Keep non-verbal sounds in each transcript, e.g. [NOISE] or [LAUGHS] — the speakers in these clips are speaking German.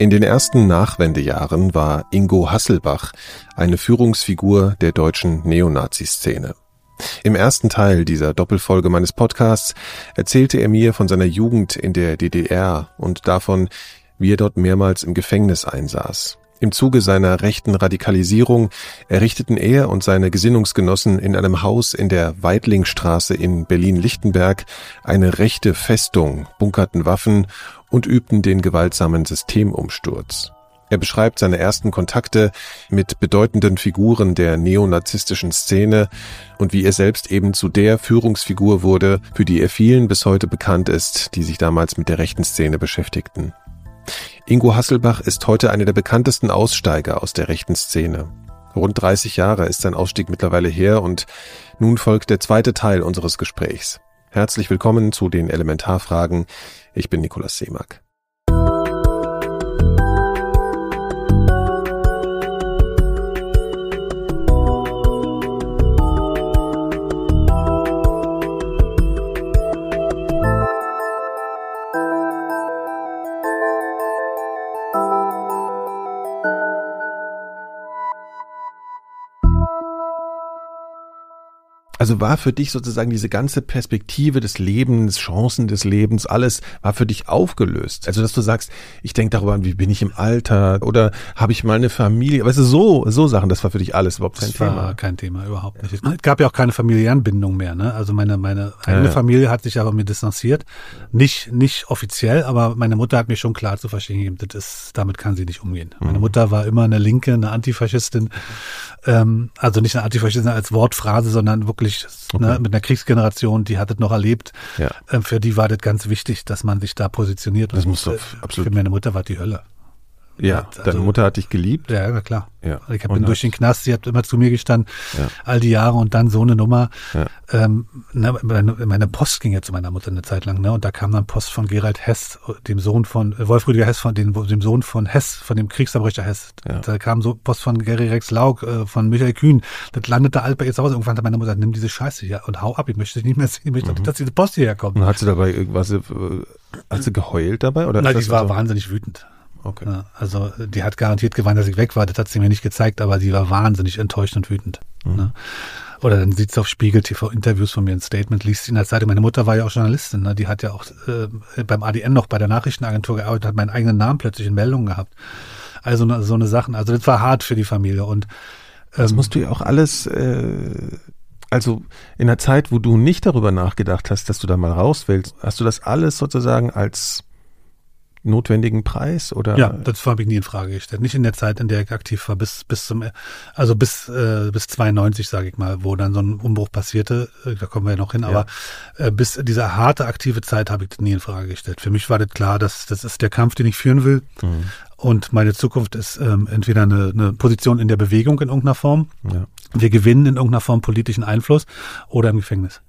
In den ersten Nachwendejahren war Ingo Hasselbach eine Führungsfigur der deutschen Neonazi-Szene. Im ersten Teil dieser Doppelfolge meines Podcasts erzählte er mir von seiner Jugend in der DDR und davon, wie er dort mehrmals im Gefängnis einsaß. Im Zuge seiner rechten Radikalisierung errichteten er und seine Gesinnungsgenossen in einem Haus in der Weidlingstraße in Berlin-Lichtenberg eine rechte Festung, bunkerten Waffen und übten den gewaltsamen Systemumsturz. Er beschreibt seine ersten Kontakte mit bedeutenden Figuren der neonazistischen Szene und wie er selbst eben zu der Führungsfigur wurde, für die er vielen bis heute bekannt ist, die sich damals mit der rechten Szene beschäftigten. Ingo Hasselbach ist heute einer der bekanntesten Aussteiger aus der rechten Szene. Rund 30 Jahre ist sein Ausstieg mittlerweile her und nun folgt der zweite Teil unseres Gesprächs. Herzlich willkommen zu den Elementarfragen. Ich bin Nikolaus Seemack. Also war für dich sozusagen diese ganze Perspektive des Lebens, Chancen des Lebens, alles war für dich aufgelöst. Also dass du sagst, ich denke darüber, wie bin ich im Alter oder habe ich mal eine Familie, weißt du, so, so Sachen, das war für dich alles überhaupt kein das Thema. war kein Thema, überhaupt nicht. Es gab ja auch keine familiären Bindung mehr, ne? Also meine, meine eigene ja. Familie hat sich aber mir distanziert. Nicht, nicht offiziell, aber meine Mutter hat mir schon klar zu verstehen gegeben, das ist, damit kann sie nicht umgehen. Mhm. Meine Mutter war immer eine Linke, eine Antifaschistin, ähm, also nicht eine Antifaschistin als Wortphrase, sondern wirklich wirklich okay. ne, mit einer Kriegsgeneration, die hat es noch erlebt. Ja. Ähm, für die war das ganz wichtig, dass man sich da positioniert. Das muss doch äh, absolut. Für meine Mutter war die Hölle. Ja, also, deine Mutter hat dich geliebt? Ja, na klar. Ja. Ich bin durch den Knast, sie hat immer zu mir gestanden, ja. all die Jahre und dann so eine Nummer. Ja. Ähm, ne, meine, Post ging ja zu meiner Mutter eine Zeit lang, ne? Und da kam dann Post von Gerald Hess, dem Sohn von äh, Wolf Rüdiger Hess, von dem, dem Sohn von Hess, von dem Kriegsverbrecher Hess. Ja. Da kam so Post von Gary Rex Laug, äh, von Michael Kühn. Das landete alt bei ihr zu Hause. Irgendwann hat meine Mutter, nimm diese Scheiße hier und hau ab. Ich möchte nicht mehr sehen, ich möchte, mhm. dass diese Post hierher kommt. Und hat sie dabei irgendwas, äh, hat sie geheult dabei? Oder Nein, die war so? wahnsinnig wütend. Okay. Ja, also die hat garantiert geweint, dass ich weg war. Das hat sie mir nicht gezeigt, aber sie war wahnsinnig enttäuscht und wütend. Mhm. Ne? Oder dann sieht sie auf Spiegel TV Interviews von mir ein Statement, liest sie in der Zeitung. Meine Mutter war ja auch Journalistin, ne? die hat ja auch äh, beim ADN noch bei der Nachrichtenagentur gearbeitet, hat meinen eigenen Namen plötzlich in Meldungen gehabt. Also so eine Sachen. Also das war hart für die Familie und ähm, das musst du ja auch alles äh, also in der Zeit, wo du nicht darüber nachgedacht hast, dass du da mal raus willst, hast du das alles sozusagen als notwendigen Preis oder? Ja, das habe ich nie in Frage gestellt. Nicht in der Zeit, in der ich aktiv war, bis bis zum also bis äh, bis 92 sage ich mal, wo dann so ein Umbruch passierte. Äh, da kommen wir ja noch hin. Ja. Aber äh, bis diese harte aktive Zeit habe ich das nie in Frage gestellt. Für mich war das klar, dass das ist der Kampf, den ich führen will. Mhm. Und meine Zukunft ist ähm, entweder eine, eine Position in der Bewegung in irgendeiner Form. Ja. Wir gewinnen in irgendeiner Form politischen Einfluss oder im Gefängnis.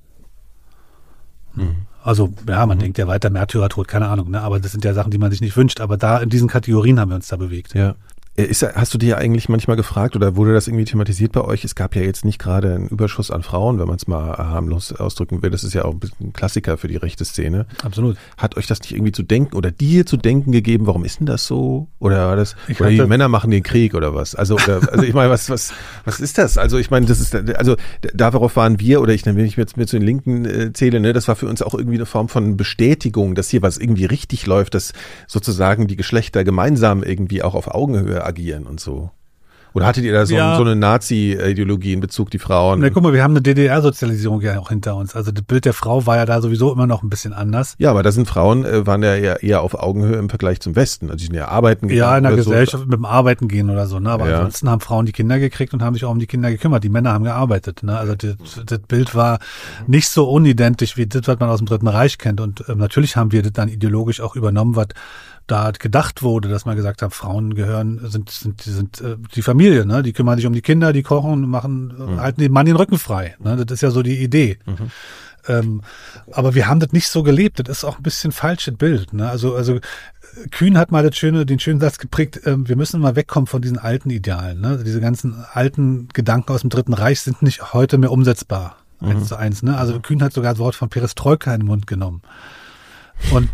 Mhm. Also ja, man mhm. denkt ja weiter Märtyrertod, keine Ahnung, ne? aber das sind ja Sachen, die man sich nicht wünscht. Aber da in diesen Kategorien haben wir uns da bewegt. Ja. Äh, ist, hast du dir eigentlich manchmal gefragt oder wurde das irgendwie thematisiert bei euch? Es gab ja jetzt nicht gerade einen Überschuss an Frauen, wenn man es mal harmlos ausdrücken will. Das ist ja auch ein Klassiker für die rechte Szene. Absolut. Hat euch das nicht irgendwie zu denken oder dir zu denken gegeben, warum ist denn das so? Oder war das, ich oder die Männer machen den Krieg oder was? Also, oder, also ich meine, was, was, was ist das? Also ich meine, das ist, also darauf waren wir, oder ich, wenn ich jetzt mir zu den Linken äh, zähle, ne, das war für uns auch irgendwie eine Form von Bestätigung, dass hier was irgendwie richtig läuft, dass sozusagen die Geschlechter gemeinsam irgendwie auch auf Augenhöhe agieren und so. Oder hattet ihr da so, ja. so eine Nazi-Ideologie in Bezug die Frauen? Na, guck mal, wir haben eine DDR-Sozialisierung ja auch hinter uns. Also das Bild der Frau war ja da sowieso immer noch ein bisschen anders. Ja, aber da sind Frauen, äh, waren ja eher, eher auf Augenhöhe im Vergleich zum Westen. Also die sind ja arbeiten gegangen. Ja, in der Gesellschaft so. mit dem Arbeiten gehen oder so. Ne? Aber ja. ansonsten haben Frauen die Kinder gekriegt und haben sich auch um die Kinder gekümmert. Die Männer haben gearbeitet. Ne? Also das, das Bild war nicht so unidentisch wie das, was man aus dem Dritten Reich kennt. Und ähm, natürlich haben wir das dann ideologisch auch übernommen, was da gedacht wurde, dass man gesagt hat, Frauen gehören, sind, sind, sind äh, die Familie, ne? Die kümmern sich um die Kinder, die kochen, machen, äh, mhm. halten den Mann den Rücken frei. Ne? Das ist ja so die Idee. Mhm. Ähm, aber wir haben das nicht so gelebt. Das ist auch ein bisschen falsches Bild. Ne? Also, also Kühn hat mal das schöne, den schönen Satz geprägt, äh, wir müssen mal wegkommen von diesen alten Idealen. Ne? Diese ganzen alten Gedanken aus dem Dritten Reich sind nicht heute mehr umsetzbar. Mhm. Eins zu eins. Ne? Also Kühn hat sogar das Wort von Perestroika in den Mund genommen. Und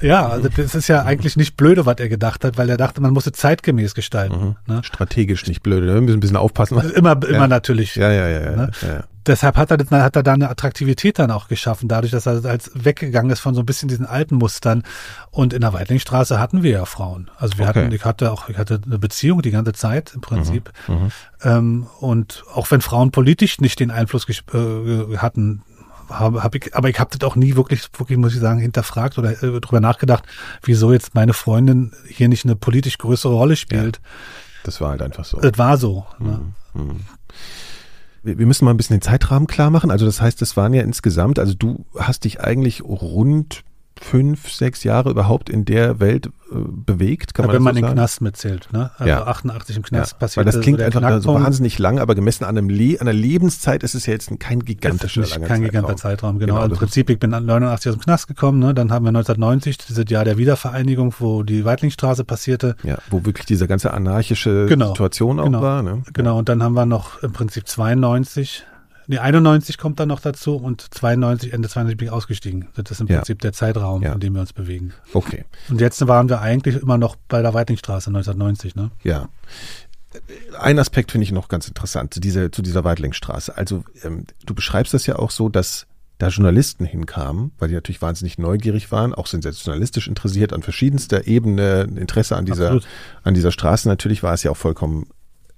Ja, also das ist ja eigentlich nicht blöde, was er gedacht hat, weil er dachte, man musste zeitgemäß gestalten. Mhm. Ne? Strategisch nicht blöde, wir müssen ein bisschen aufpassen. Immer, immer ja. natürlich. Ja, ja, ja. Ne? ja, ja. Deshalb hat er, hat er da eine Attraktivität dann auch geschaffen, dadurch, dass er als weggegangen ist von so ein bisschen diesen alten Mustern. Und in der Weitlingstraße hatten wir ja Frauen. Also wir okay. hatten, ich hatte auch, ich hatte eine Beziehung die ganze Zeit im Prinzip. Mhm. Mhm. Ähm, und auch wenn Frauen politisch nicht den Einfluss äh, hatten, habe hab ich, aber ich habe das auch nie wirklich, wirklich muss ich sagen, hinterfragt oder äh, drüber nachgedacht, wieso jetzt meine Freundin hier nicht eine politisch größere Rolle spielt. Ja, das war halt einfach so. Das war so. Ne? Mhm. Wir, wir müssen mal ein bisschen den Zeitrahmen klar machen. Also das heißt, das waren ja insgesamt, also du hast dich eigentlich rund fünf, sechs Jahre überhaupt in der Welt äh, bewegt, kann ja, man Wenn man so den Knast mitzählt, ne? Also ja. 88 im Knast ja. passiert. Weil das klingt einfach so wahnsinnig lang, aber gemessen an, einem Le an einer Lebenszeit ist es ja jetzt kein gigantischer das ist langer kein Zeitraum. giganter Zeitraum, genau. genau also Im Prinzip, ich bin 89 aus dem Knast gekommen, ne? dann haben wir 1990 dieses Jahr der Wiedervereinigung, wo die Weitlingstraße passierte. Ja, wo wirklich diese ganze anarchische genau. Situation auch genau. war. Ne? Genau, und dann haben wir noch im Prinzip 92 Nee, 91 kommt dann noch dazu und 92, Ende 92 bin ich ausgestiegen. Das ist im ja. Prinzip der Zeitraum, ja. in dem wir uns bewegen. Okay. Und jetzt waren wir eigentlich immer noch bei der Weitlingstraße 1990, ne? Ja. Ein Aspekt finde ich noch ganz interessant zu dieser, zu dieser Weitlingstraße. Also ähm, du beschreibst das ja auch so, dass da Journalisten hinkamen, weil die natürlich wahnsinnig neugierig waren, auch sensationalistisch interessiert an verschiedenster Ebene, Interesse an dieser, an dieser Straße. Natürlich war es ja auch vollkommen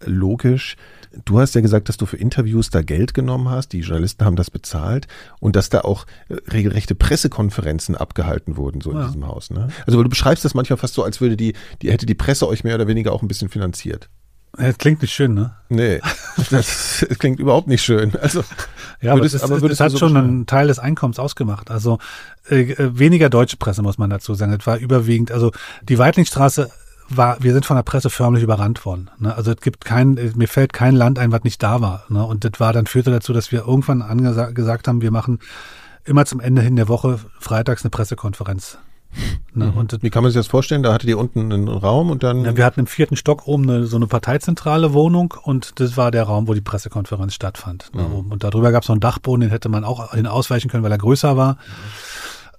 logisch. Du hast ja gesagt, dass du für Interviews da Geld genommen hast, die Journalisten haben das bezahlt und dass da auch äh, regelrechte Pressekonferenzen abgehalten wurden, so in ja. diesem Haus. Ne? Also du beschreibst das manchmal fast so, als würde die, die hätte die Presse euch mehr oder weniger auch ein bisschen finanziert. Das klingt nicht schön, ne? Nee, [LAUGHS] das, das [LAUGHS] klingt überhaupt nicht schön. Also, ja, aber, das, aber das hat so schon einen Teil des Einkommens ausgemacht. Also äh, äh, weniger deutsche Presse, muss man dazu sagen. Das war überwiegend, also die Weitlingstraße war, wir sind von der Presse förmlich überrannt worden. Ne? Also es gibt kein, mir fällt kein Land ein, was nicht da war. Ne? Und das war dann führte dazu, dass wir irgendwann gesagt haben, wir machen immer zum Ende hin der Woche freitags eine Pressekonferenz. Ne? Mhm. Und Wie kann man sich das vorstellen? Da hattet ihr unten einen Raum und dann. Ja, wir hatten im vierten Stock oben eine, so eine parteizentrale Wohnung und das war der Raum, wo die Pressekonferenz stattfand. Ne? Mhm. Und darüber gab es noch einen Dachboden, den hätte man auch hin ausweichen können, weil er größer war. Mhm.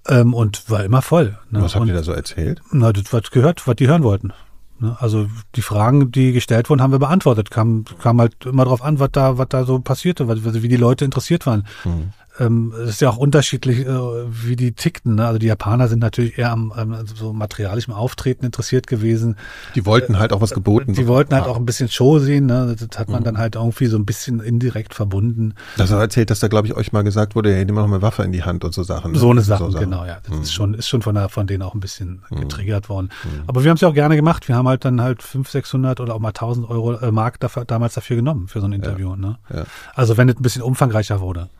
Ähm, und war immer voll. Ne? Was habt und, ihr da so erzählt? Na, das was gehört, was die hören wollten. Ne? Also die Fragen, die gestellt wurden, haben wir beantwortet. Kam, kam halt immer drauf an, was da, was da so passierte, wie die Leute interessiert waren. Mhm ähm, es ist ja auch unterschiedlich, äh, wie die tickten. Ne? Also die Japaner sind natürlich eher am ähm, so materialischem Auftreten interessiert gewesen. Die wollten halt auch was geboten. Die wollten halt auch ein bisschen Show sehen. Ne? Das hat man mhm. dann halt irgendwie so ein bisschen indirekt verbunden. Das hat erzählt, dass da glaube ich euch mal gesagt wurde, hey, nimm mal eine Waffe in die Hand und so Sachen. Ne? So eine Sache, so genau, ja. Das mhm. ist schon, ist schon von, der, von denen auch ein bisschen mhm. getriggert worden. Mhm. Aber wir haben es ja auch gerne gemacht. Wir haben halt dann halt 500, 600 oder auch mal 1000 Euro äh, Mark dafür, damals dafür genommen für so ein Interview. Ja. Ne? Ja. Also wenn es ein bisschen umfangreicher wurde.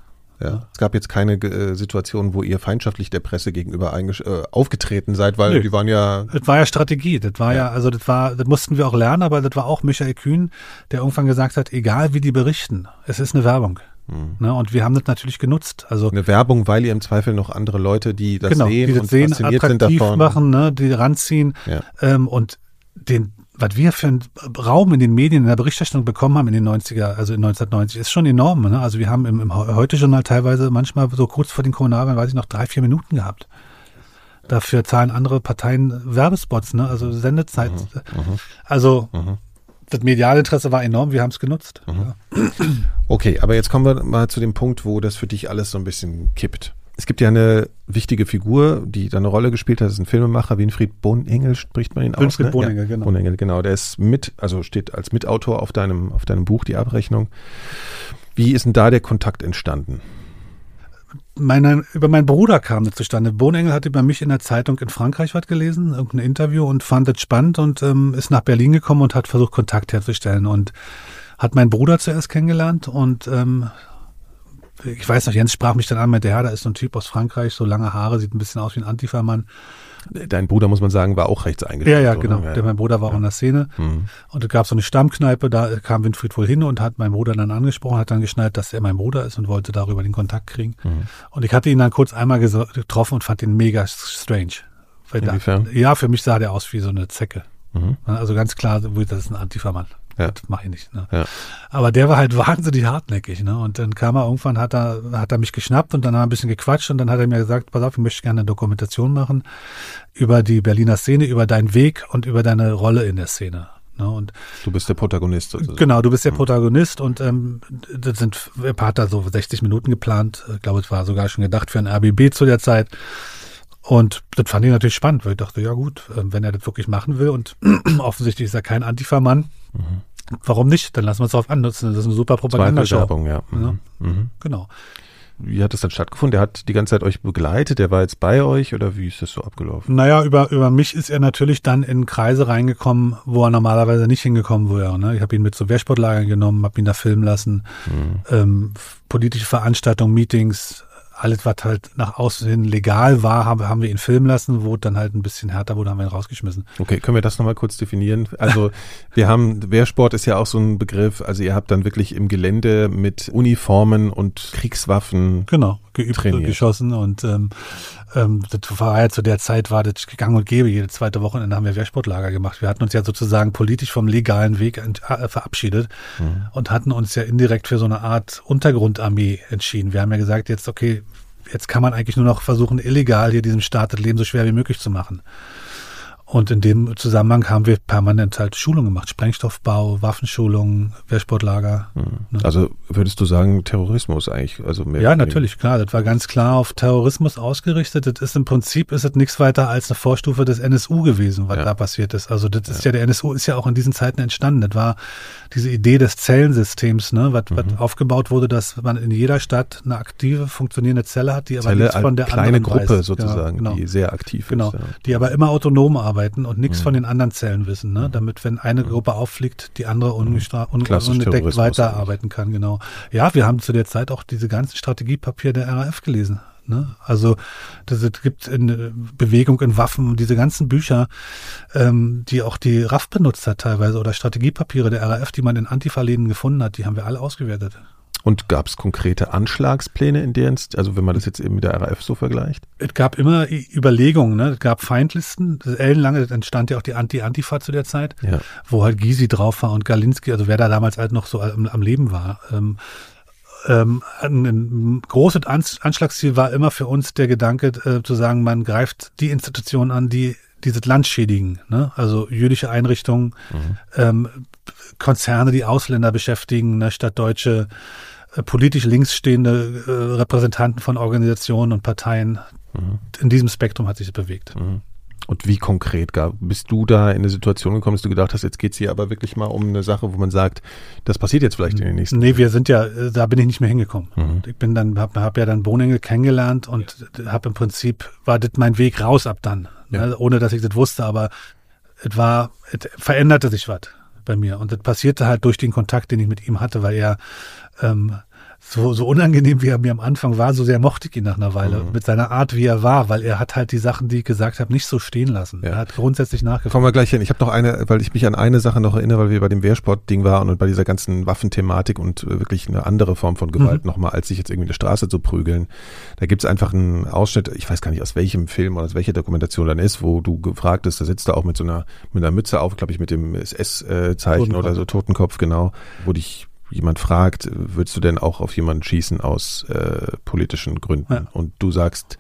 Ja. Es gab jetzt keine äh, Situation, wo ihr feindschaftlich der Presse gegenüber äh, aufgetreten seid, weil Nö. die waren ja. Das war ja Strategie. Das war ja. ja, also das war, das mussten wir auch lernen, aber das war auch Michael Kühn, der irgendwann gesagt hat, egal wie die berichten, es ist eine Werbung. Mhm. Ne, und wir haben das natürlich genutzt. Also eine Werbung, weil ihr im Zweifel noch andere Leute, die das genau, sehen die das und sehen, fasziniert attraktiv sind davon. machen, ne, die ranziehen ja. ähm, und den was wir für einen Raum in den Medien, in der Berichterstattung bekommen haben in den 90er, also in 1990, ist schon enorm. Ne? Also wir haben im, im Heute-Journal teilweise manchmal so kurz vor den Kommunalwahlen, weiß ich noch, drei, vier Minuten gehabt. Dafür zahlen andere Parteien Werbespots, ne? also Sendezeit. Mhm, mhm. also mhm. das Medialinteresse war enorm, wir haben es genutzt. Mhm. Ja. Okay, aber jetzt kommen wir mal zu dem Punkt, wo das für dich alles so ein bisschen kippt. Es gibt ja eine wichtige Figur, die da eine Rolle gespielt hat, das ist ein Filmemacher, Winfried Bonengel spricht man ihn aus. Winfried ne? Bonengel, ja, genau. Bonengel, genau. Der ist mit, also steht als Mitautor auf deinem, auf deinem Buch, die Abrechnung. Wie ist denn da der Kontakt entstanden? Meine, über meinen Bruder kam das zustande. Bonengel hat über mich in der Zeitung in Frankreich was gelesen, irgendein Interview und fand es spannend und ähm, ist nach Berlin gekommen und hat versucht, Kontakt herzustellen und hat meinen Bruder zuerst kennengelernt und ähm, ich weiß noch, Jens sprach mich dann an, meinte, ja, da ist so ein Typ aus Frankreich, so lange Haare, sieht ein bisschen aus wie ein Antifa-Mann. Dein Bruder, muss man sagen, war auch rechts eingestellt. Ja, ja, genau. Ja. Der, mein Bruder war ja. auch in der Szene. Mhm. Und es gab so eine Stammkneipe, da kam Winfried wohl hin und hat meinen Bruder dann angesprochen, hat dann geschnallt, dass er mein Bruder ist und wollte darüber den Kontakt kriegen. Mhm. Und ich hatte ihn dann kurz einmal getroffen und fand ihn mega strange. Da, ja, für mich sah der aus wie so eine Zecke. Mhm. Also ganz klar, das ist ein Antifa-Mann. Ja. das mache ich nicht. Ne? Ja. Aber der war halt wahnsinnig hartnäckig, ne? Und dann kam er irgendwann, hat er, hat er mich geschnappt und dann haben wir ein bisschen gequatscht und dann hat er mir gesagt, pass auf, ich möchte gerne eine Dokumentation machen über die Berliner Szene, über deinen Weg und über deine Rolle in der Szene. Ne? Und du bist der Protagonist sozusagen. Genau, du bist der mhm. Protagonist und ähm, das sind, hat da so 60 Minuten geplant. Ich glaube, es war sogar schon gedacht für ein RBB zu der Zeit. Und das fand ich natürlich spannend, weil ich dachte, ja gut, ähm, wenn er das wirklich machen will und [CLEARS THROAT] offensichtlich ist er kein Antifa-Mann, mhm. Warum nicht? Dann lassen wir es darauf annutzen. Das ist eine super Propagandashow. Werbung, ja. Mhm. ja. Mhm. Genau. Wie hat das dann stattgefunden? Der hat die ganze Zeit euch begleitet, der war jetzt bei euch oder wie ist das so abgelaufen? Naja, über, über mich ist er natürlich dann in Kreise reingekommen, wo er normalerweise nicht hingekommen wäre. Ne? Ich habe ihn mit zu Wehrsportlagern genommen, habe ihn da filmen lassen, mhm. ähm, politische Veranstaltungen, Meetings, alles, was halt nach außen legal war, haben, haben wir ihn filmen lassen, wo dann halt ein bisschen härter wurde, haben wir ihn rausgeschmissen. Okay, können wir das nochmal kurz definieren? Also [LAUGHS] wir haben, Wehrsport ist ja auch so ein Begriff, also ihr habt dann wirklich im Gelände mit Uniformen und Kriegswaffen genau, geübt, trainiert. geschossen und ähm, ähm, das war ja zu der Zeit, war das gang und gäbe, jede zweite Woche, dann haben wir Wehrsportlager gemacht. Wir hatten uns ja sozusagen politisch vom legalen Weg äh, verabschiedet mhm. und hatten uns ja indirekt für so eine Art Untergrundarmee entschieden. Wir haben ja gesagt, jetzt okay, jetzt kann man eigentlich nur noch versuchen, illegal hier diesem Staat das Leben so schwer wie möglich zu machen. Und in dem Zusammenhang haben wir permanent halt Schulungen gemacht. Sprengstoffbau, Waffenschulungen, Wehrsportlager. Mhm. Also würdest du sagen, Terrorismus eigentlich? Also mehr ja, natürlich, klar. Das war ganz klar auf Terrorismus ausgerichtet. Das ist im Prinzip ist es nichts weiter als eine Vorstufe des NSU gewesen, was ja. da passiert ist. Also das ist ja. der NSU ist ja auch in diesen Zeiten entstanden. Das war diese Idee des Zellensystems, ne, was, mhm. was aufgebaut wurde, dass man in jeder Stadt eine aktive, funktionierende Zelle hat, die aber Zelle, nichts von der kleine anderen Gruppe weiß. sozusagen, ja, genau. die sehr aktiv genau. ist. Genau, die aber immer autonom arbeitet arbeiten und nichts mhm. von den anderen Zellen wissen, ne? damit, wenn eine Gruppe auffliegt, die andere ungestraft un unentdeckt weiterarbeiten kann. Genau. Ja, wir haben zu der Zeit auch diese ganzen Strategiepapiere der RAF gelesen. Ne? Also das, es gibt in Bewegung in Waffen diese ganzen Bücher, ähm, die auch die RAF benutzt hat teilweise oder Strategiepapiere der RAF, die man in Antifa-Läden gefunden hat, die haben wir alle ausgewertet. Und gab es konkrete Anschlagspläne in deren, also wenn man das jetzt eben mit der RAF so vergleicht? Es gab immer Überlegungen, ne? es gab Feindlisten, ellenlange, entstand ja auch die Anti-Antifa zu der Zeit, ja. wo halt Gysi drauf war und Galinski, also wer da damals halt noch so am, am Leben war. Ähm, ähm, ein, ein großes Anschlagsziel war immer für uns der Gedanke äh, zu sagen, man greift die Institutionen an, die dieses Land schädigen, ne? also jüdische Einrichtungen, mhm. ähm, Konzerne, die Ausländer beschäftigen, ne? statt deutsche politisch links stehende äh, Repräsentanten von Organisationen und Parteien. Mhm. In diesem Spektrum hat sich es bewegt. Mhm. Und wie konkret gab, bist du da in eine Situation gekommen, dass du gedacht hast, jetzt geht's hier aber wirklich mal um eine Sache, wo man sagt, das passiert jetzt vielleicht in den nächsten Nee, wir sind ja, äh, da bin ich nicht mehr hingekommen. Mhm. Ich bin dann, habe hab ja dann Bohnengel kennengelernt und habe im Prinzip, war das mein Weg raus ab dann. Ja. Ne? Ohne dass ich das wusste, aber es war, es veränderte sich was bei mir. Und das passierte halt durch den Kontakt, den ich mit ihm hatte, weil er ähm, so, so unangenehm, wie er mir am Anfang war, so sehr mochte ich ihn nach einer Weile mhm. mit seiner Art, wie er war, weil er hat halt die Sachen, die ich gesagt habe, nicht so stehen lassen. Ja. Er hat grundsätzlich nachgefragt. Kommen wir gleich hin. Ich habe noch eine, weil ich mich an eine Sache noch erinnere, weil wir bei dem Wehrsport-Ding waren und bei dieser ganzen Waffenthematik und äh, wirklich eine andere Form von Gewalt mhm. nochmal, als sich jetzt irgendwie eine Straße zu prügeln. Da gibt's einfach einen Ausschnitt, ich weiß gar nicht aus welchem Film oder aus welcher Dokumentation dann ist, wo du gefragt bist, da sitzt er auch mit so einer, mit einer Mütze auf, glaube ich, mit dem SS-Zeichen oder so, Totenkopf, genau, wo dich jemand fragt, würdest du denn auch auf jemanden schießen aus äh, politischen Gründen? Ja. Und du sagst,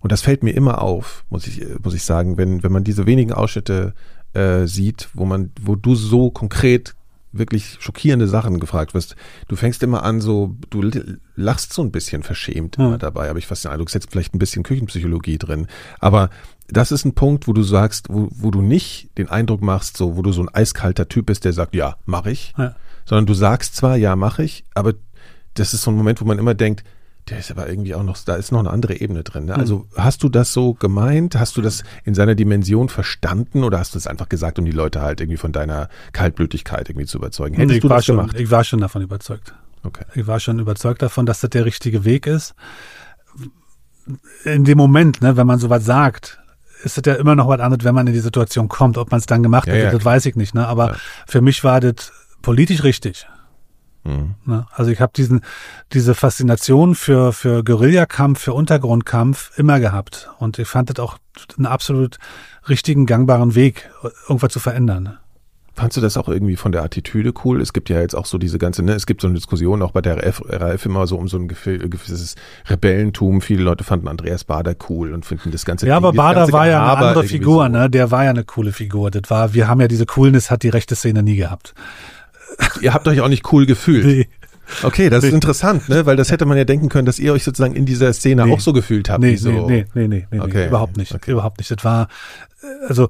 und das fällt mir immer auf, muss ich, muss ich sagen, wenn, wenn man diese wenigen Ausschnitte äh, sieht, wo man, wo du so konkret wirklich schockierende Sachen gefragt wirst. Du fängst immer an, so, du lachst so ein bisschen verschämt ja. dabei, aber ich fast den Eindruck, es jetzt vielleicht ein bisschen Küchenpsychologie drin. Aber das ist ein Punkt, wo du sagst, wo, wo du nicht den Eindruck machst, so, wo du so ein eiskalter Typ bist, der sagt, ja, mach ich. Ja sondern du sagst zwar, ja, mache ich, aber das ist so ein Moment, wo man immer denkt, der ist aber irgendwie auch noch, da ist noch eine andere Ebene drin. Ne? Hm. Also hast du das so gemeint? Hast du das in seiner Dimension verstanden oder hast du es einfach gesagt, um die Leute halt irgendwie von deiner Kaltblütigkeit irgendwie zu überzeugen? Hättest ich du das schon, gemacht? Ich war schon davon überzeugt. Okay. Ich war schon überzeugt davon, dass das der richtige Weg ist. In dem Moment, ne, wenn man sowas sagt, ist es ja immer noch was anderes, wenn man in die Situation kommt. Ob man es dann gemacht ja, hätte, ja, das weiß ich nicht. Ne? Aber ja. für mich war das politisch richtig. Mhm. Ne? Also ich habe diesen diese Faszination für für Guerillakampf, für Untergrundkampf immer gehabt und ich fand das auch einen absolut richtigen gangbaren Weg, irgendwas zu verändern. Fandst du das auch irgendwie von der Attitüde cool? Es gibt ja jetzt auch so diese ganze, ne, es gibt so eine Diskussion auch bei der RF, RAF immer so um so ein gewisses Rebellentum. Viele Leute fanden Andreas Bader cool und finden das ganze Ja, Ding, aber Bader war ja eine andere Figur, so. ne? Der war ja eine coole Figur. Das war, wir haben ja diese Coolness hat die rechte Szene nie gehabt. Ihr habt euch auch nicht cool gefühlt. Nee. Okay, das ist interessant, ne? Weil das hätte man ja denken können, dass ihr euch sozusagen in dieser Szene nee. auch so gefühlt habt. Nee, so. nee, nee, nee, nee, okay. nee, überhaupt nicht. Okay. Überhaupt nicht. Das war, äh, also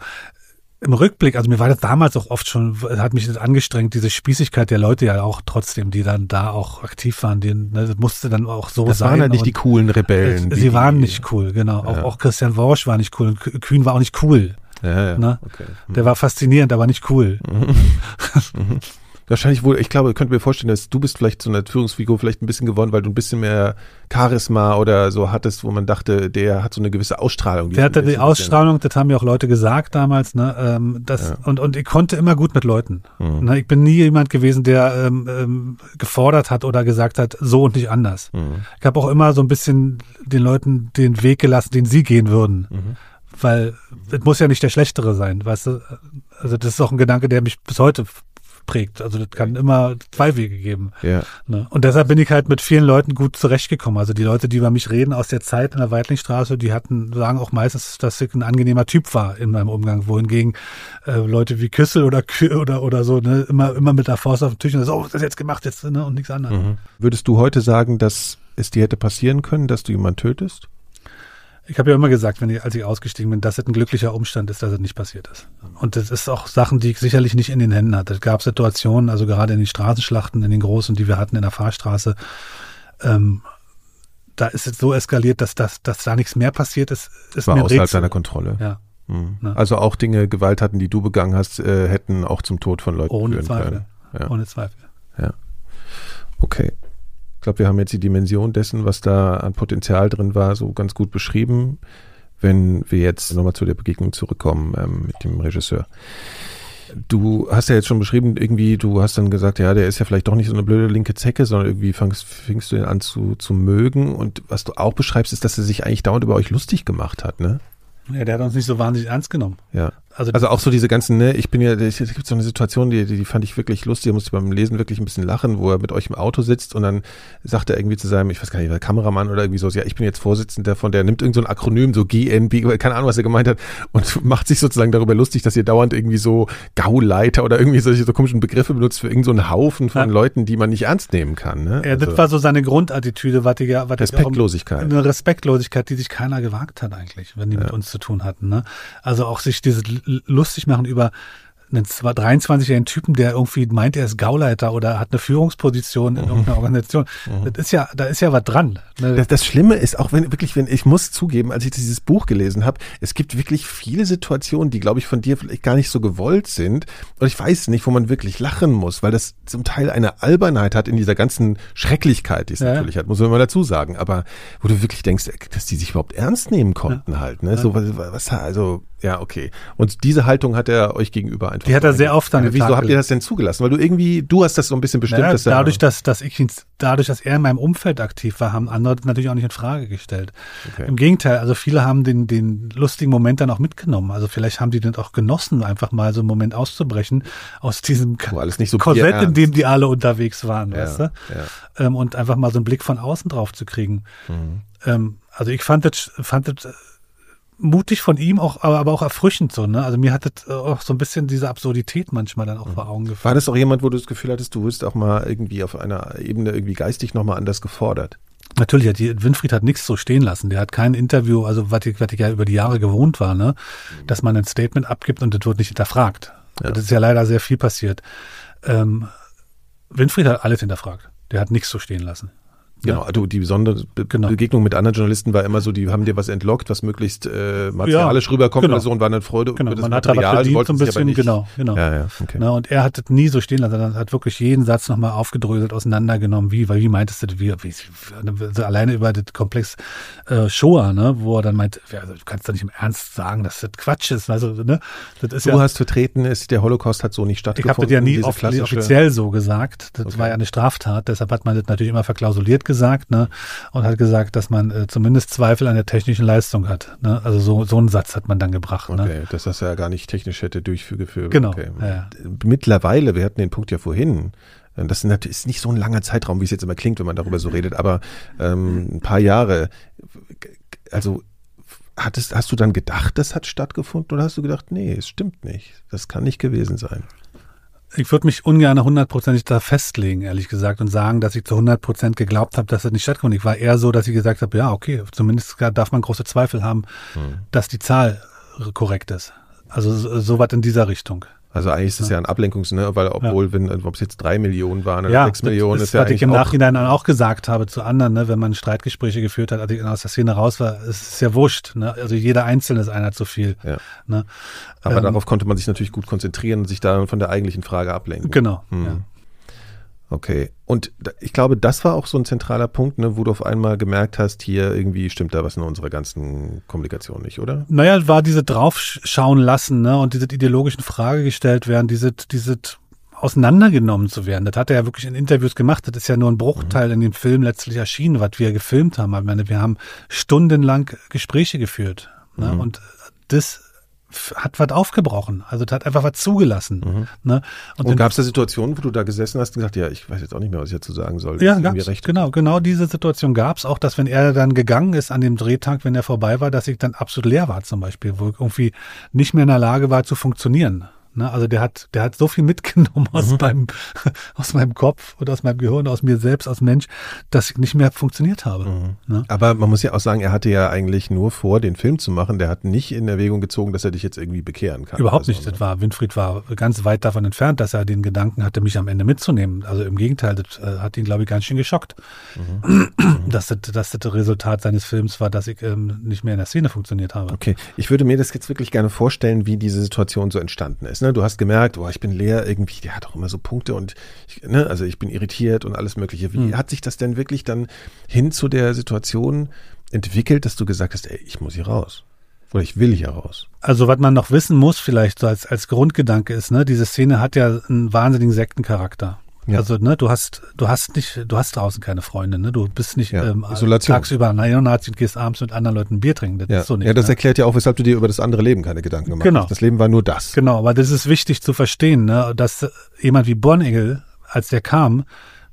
im Rückblick, also mir war das damals auch oft schon, hat mich das angestrengt, diese Spießigkeit der Leute ja auch trotzdem, die dann da auch aktiv waren, die, ne, das musste dann auch so das sein. Das waren ja nicht die coolen Rebellen. sie waren nicht cool, genau. Ja. Auch, auch Christian Worsch war nicht cool und Kühn war auch nicht cool. Ja, ja. Ne? Okay. Der war faszinierend, aber nicht cool. Mhm. [LAUGHS] Wahrscheinlich wohl, ich glaube, ich könnte mir vorstellen, dass du bist vielleicht so eine Führungsfigur vielleicht ein bisschen geworden, weil du ein bisschen mehr Charisma oder so hattest, wo man dachte, der hat so eine gewisse Ausstrahlung. Der hatte die Ausstrahlung, das haben mir auch Leute gesagt damals, ne, ähm, das, ja. und, und ich konnte immer gut mit Leuten. Mhm. Ne, ich bin nie jemand gewesen, der ähm, ähm, gefordert hat oder gesagt hat, so und nicht anders. Mhm. Ich habe auch immer so ein bisschen den Leuten den Weg gelassen, den sie gehen würden. Mhm. Weil es muss ja nicht der Schlechtere sein, weißt du? Also das ist auch ein Gedanke, der mich bis heute prägt. Also das kann immer zwei Wege geben. Ja. Ne? Und deshalb bin ich halt mit vielen Leuten gut zurechtgekommen. Also die Leute, die über mich reden aus der Zeit in der Weitlingstraße, die hatten, sagen auch meistens, dass ich ein angenehmer Typ war in meinem Umgang. Wohingegen äh, Leute wie Küssel oder oder oder so, ne, immer, immer mit der Faust auf dem Tisch und so, oh, das ist jetzt gemacht jetzt, ne? Und nichts anderes. Mhm. Würdest du heute sagen, dass es dir hätte passieren können, dass du jemanden tötest? Ich habe ja immer gesagt, wenn ich, als ich ausgestiegen bin, dass es ein glücklicher Umstand ist, dass es nicht passiert ist. Und das ist auch Sachen, die ich sicherlich nicht in den Händen hatte. Es gab Situationen, also gerade in den Straßenschlachten, in den großen, die wir hatten in der Fahrstraße, ähm, da ist es so eskaliert, dass, das, dass da nichts mehr passiert ist. ist War außerhalb deiner Kontrolle. Ja. Mhm. Also auch Dinge, Gewalttaten, die du begangen hast, äh, hätten auch zum Tod von Leuten Ohne führen Zweifel. können. Ja. Ohne Zweifel. Ja. Okay glaube, wir haben jetzt die Dimension dessen, was da an Potenzial drin war, so ganz gut beschrieben. Wenn wir jetzt nochmal zu der Begegnung zurückkommen ähm, mit dem Regisseur. Du hast ja jetzt schon beschrieben, irgendwie, du hast dann gesagt, ja, der ist ja vielleicht doch nicht so eine blöde linke Zecke, sondern irgendwie fangst, fingst du ihn an zu, zu mögen. Und was du auch beschreibst, ist, dass er sich eigentlich dauernd über euch lustig gemacht hat, ne? Ja, der hat uns nicht so wahnsinnig ernst genommen. Ja. Also, also auch so diese ganzen, ne, ich bin ja, es gibt so eine Situation, die, die fand ich wirklich lustig, da musste ich beim Lesen wirklich ein bisschen lachen, wo er mit euch im Auto sitzt und dann sagt er irgendwie zu seinem, ich weiß gar nicht, der Kameramann oder irgendwie so, ja, ich bin jetzt Vorsitzender von, der nimmt irgend so ein Akronym, so GNB, keine Ahnung, was er gemeint hat, und [LAUGHS] macht sich sozusagen darüber lustig, dass ihr dauernd irgendwie so Gauleiter oder irgendwie solche so komischen Begriffe benutzt für irgendeinen so Haufen von ja. Leuten, die man nicht ernst nehmen kann. Ne? Ja, also, das war so seine Grundattitüde, was ja, was Respektlosigkeit. eine Respektlosigkeit, die sich keiner gewagt hat eigentlich, wenn die ja. mit uns zu tun hatten. Ne? Also auch sich dieses lustig machen über einen 23-jährigen Typen, der irgendwie meint, er ist Gauleiter oder hat eine Führungsposition in mhm. irgendeiner Organisation. Mhm. Das ist ja, da ist ja was dran. Ne? Das, das, Schlimme ist auch, wenn wirklich, wenn ich muss zugeben, als ich dieses Buch gelesen habe, es gibt wirklich viele Situationen, die, glaube ich, von dir vielleicht gar nicht so gewollt sind. Und ich weiß nicht, wo man wirklich lachen muss, weil das zum Teil eine Albernheit hat in dieser ganzen Schrecklichkeit, die es ja. natürlich hat, muss man mal dazu sagen. Aber wo du wirklich denkst, dass die sich überhaupt ernst nehmen konnten ja. halt. Ne? So was, was, also ja, okay. Und diese Haltung hat er euch gegenüber einfach. Die hat er sehr oft an ja, Wieso Tag habt ihr das denn zugelassen? Weil du irgendwie, du hast das so ein bisschen bestimmt. Naja, dass dadurch, dass, dass ich ihn, dadurch, dass er in meinem Umfeld aktiv war, haben andere natürlich auch nicht in Frage gestellt. Okay. Im Gegenteil, also viele haben den, den lustigen Moment dann auch mitgenommen. Also vielleicht haben die den auch genossen, einfach mal so einen Moment auszubrechen aus diesem oh, alles nicht so Korsett, in dem die alle unterwegs waren, ja, weißt du? Ja. Ähm, und einfach mal so einen Blick von außen drauf zu kriegen. Mhm. Ähm, also ich fand das, fand das mutig von ihm, auch, aber auch erfrischend so, ne? Also mir hat das auch so ein bisschen diese Absurdität manchmal dann auch vor Augen geführt. War das auch jemand, wo du das Gefühl hattest, du wirst auch mal irgendwie auf einer Ebene irgendwie geistig nochmal anders gefordert? Natürlich, hat die, Winfried hat nichts so stehen lassen. Der hat kein Interview, also was ich, was ich ja über die Jahre gewohnt war, ne? Dass man ein Statement abgibt und das wird nicht hinterfragt. Ja. Das ist ja leider sehr viel passiert. Ähm, Winfried hat alles hinterfragt. Der hat nichts so stehen lassen. Genau, also die besondere Be genau. Begegnung mit anderen Journalisten war immer so, die haben dir was entlockt, was möglichst äh, martialisch ja, rüberkommt genau. oder so und war eine Freude genau. über das Man Material. Hat was so ein bisschen, genau, genau. Ja, ja, okay. Na, und er hat das nie so stehen lassen, er hat wirklich jeden Satz nochmal aufgedröselt, auseinandergenommen, wie, weil wie meintest du, wie, wie, wie alleine über das Komplex äh, Shoah, ne, wo er dann meint, ja, also, du kannst doch nicht im Ernst sagen, dass das Quatsch ist, also, ne, das ist du ja, hast vertreten, ist, der Holocaust hat so nicht stattgefunden. Ich habe das ja nie offiziell so gesagt, das okay. war ja eine Straftat, deshalb hat man das natürlich immer verklausuliert gesagt, ne? Und hat gesagt, dass man äh, zumindest Zweifel an der technischen Leistung hat. Ne? Also so, so einen Satz hat man dann gebracht. Ne? Okay, dass das ja gar nicht technisch hätte durchgeführt. Genau. Okay. Ja. Mittlerweile, wir hatten den Punkt ja vorhin, äh, das ist nicht so ein langer Zeitraum, wie es jetzt immer klingt, wenn man darüber so redet, aber ähm, ein paar Jahre. Also hattest, hast du dann gedacht, das hat stattgefunden oder hast du gedacht, nee, es stimmt nicht, das kann nicht gewesen sein? Ich würde mich ungern hundertprozentig da festlegen, ehrlich gesagt, und sagen, dass ich zu hundertprozent geglaubt habe, dass das nicht stattgefunden. Ich war eher so, dass ich gesagt habe, ja, okay, zumindest darf man große Zweifel haben, hm. dass die Zahl korrekt ist. Also so, so was in dieser Richtung. Also eigentlich ist es ja, ja ein Ablenkungs, ne? weil obwohl, ja. wenn, ob es jetzt drei Millionen waren oder ja, sechs Millionen, ist, ist ja was ich im Nachhinein dann auch gesagt habe zu anderen, ne? wenn man Streitgespräche geführt hat, als ich aus der Szene raus war, ist es ja wurscht. Ne? Also jeder Einzelne ist einer zu viel. Ja. Ne? Aber ähm, darauf konnte man sich natürlich gut konzentrieren und sich da von der eigentlichen Frage ablenken. Genau. Hm. Ja. Okay. Und ich glaube, das war auch so ein zentraler Punkt, ne, wo du auf einmal gemerkt hast, hier irgendwie stimmt da was in unserer ganzen Kommunikation nicht, oder? Naja, war diese draufschauen lassen, ne, und diese ideologischen Frage gestellt werden, diese, diese auseinandergenommen zu werden. Das hat er ja wirklich in Interviews gemacht. Das ist ja nur ein Bruchteil mhm. in dem Film letztlich erschienen, was wir gefilmt haben. Ich meine, wir haben stundenlang Gespräche geführt. Ne? Mhm. Und das hat was aufgebrochen. Also hat einfach was zugelassen. Mhm. Ne? Und, und gab es da Situationen, wo du da gesessen hast und gesagt, ja, ich weiß jetzt auch nicht mehr, was ich dazu sagen soll. Ja, gab's, recht. genau, genau diese Situation gab es auch, dass wenn er dann gegangen ist an dem Drehtag, wenn er vorbei war, dass ich dann absolut leer war zum Beispiel, wo ich irgendwie nicht mehr in der Lage war zu funktionieren. Ne? Also der hat, der hat so viel mitgenommen aus mhm. meinem, [LAUGHS] aus meinem Kopf und aus meinem Gehirn, aus mir selbst, als Mensch, dass ich nicht mehr funktioniert habe. Mhm. Ne? Aber man muss ja auch sagen, er hatte ja eigentlich nur vor, den Film zu machen. Der hat nicht in Erwägung gezogen, dass er dich jetzt irgendwie bekehren kann. Überhaupt nicht. So, das war, Winfried war ganz weit davon entfernt, dass er den Gedanken hatte, mich am Ende mitzunehmen. Also im Gegenteil, das äh, hat ihn, glaube ich, ganz schön geschockt. [CLEARS THROAT] Mhm. dass, das, dass das Resultat seines Films war, dass ich ähm, nicht mehr in der Szene funktioniert habe. Okay. Ich würde mir das jetzt wirklich gerne vorstellen, wie diese Situation so entstanden ist. Ne? Du hast gemerkt, oh, ich bin leer irgendwie, der hat auch immer so Punkte und ich, ne, also ich bin irritiert und alles Mögliche. Wie mhm. hat sich das denn wirklich dann hin zu der Situation entwickelt, dass du gesagt hast, ey, ich muss hier raus? Oder ich will hier raus. Also was man noch wissen muss, vielleicht so als, als Grundgedanke ist, ne, diese Szene hat ja einen wahnsinnigen Sektencharakter. Ja. Also, ne, du hast, du hast nicht, du hast draußen keine Freunde, ne? Du bist nicht ja. ähm, tagsüber Neonazi und gehst abends mit anderen Leuten Bier trinken. Das ja. ist so nicht. Ja, das ne? erklärt ja auch, weshalb du dir über das andere Leben keine Gedanken gemacht genau. hast. Das Leben war nur das. Genau, aber das ist wichtig zu verstehen, ne? Dass jemand wie Bornegel, als der kam,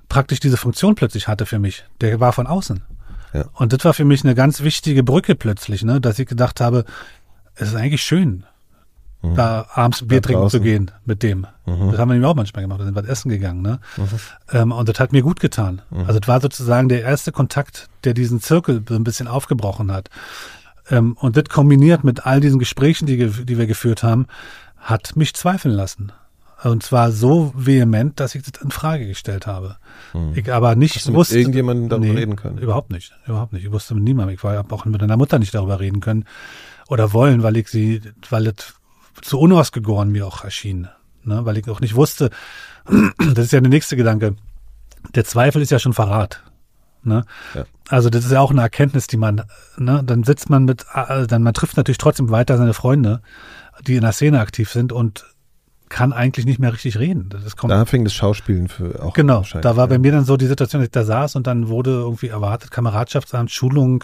praktisch diese Funktion plötzlich hatte für mich. Der war von außen. Ja. Und das war für mich eine ganz wichtige Brücke plötzlich, ne? Dass ich gedacht habe, es ist eigentlich schön mhm. da abends Bier trinken zu gehen mit dem. Mhm. Das haben wir nämlich auch manchmal gemacht. Da sind wir essen gegangen. Ne? Mhm. Ähm, und das hat mir gut getan. Mhm. Also das war sozusagen der erste Kontakt, der diesen Zirkel so ein bisschen aufgebrochen hat. Ähm, und das kombiniert mit all diesen Gesprächen, die, die wir geführt haben, hat mich zweifeln lassen. Und zwar so vehement, dass ich das in Frage gestellt habe. Hm. Ich aber nicht Hast du wusste. Mit irgendjemandem darüber nee, reden können? Überhaupt nicht. Überhaupt nicht. Ich wusste mit niemandem. Ich war auch mit meiner Mutter nicht darüber reden können oder wollen, weil ich sie, weil das zu unausgegoren mir auch erschien, ne? weil ich auch nicht wusste, [CLEARS THROAT] das ist ja der nächste Gedanke, der Zweifel ist ja schon Verrat. Ne? Ja. Also das ist ja auch eine Erkenntnis, die man, ne, dann sitzt man mit, äh, dann man trifft natürlich trotzdem weiter seine Freunde, die in der Szene aktiv sind und kann eigentlich nicht mehr richtig reden. Das kommt, da fing das Schauspielen für auch. Genau, da war bei mir dann so die Situation, dass ich da saß und dann wurde irgendwie erwartet, Kameradschaftsamt, Schulung,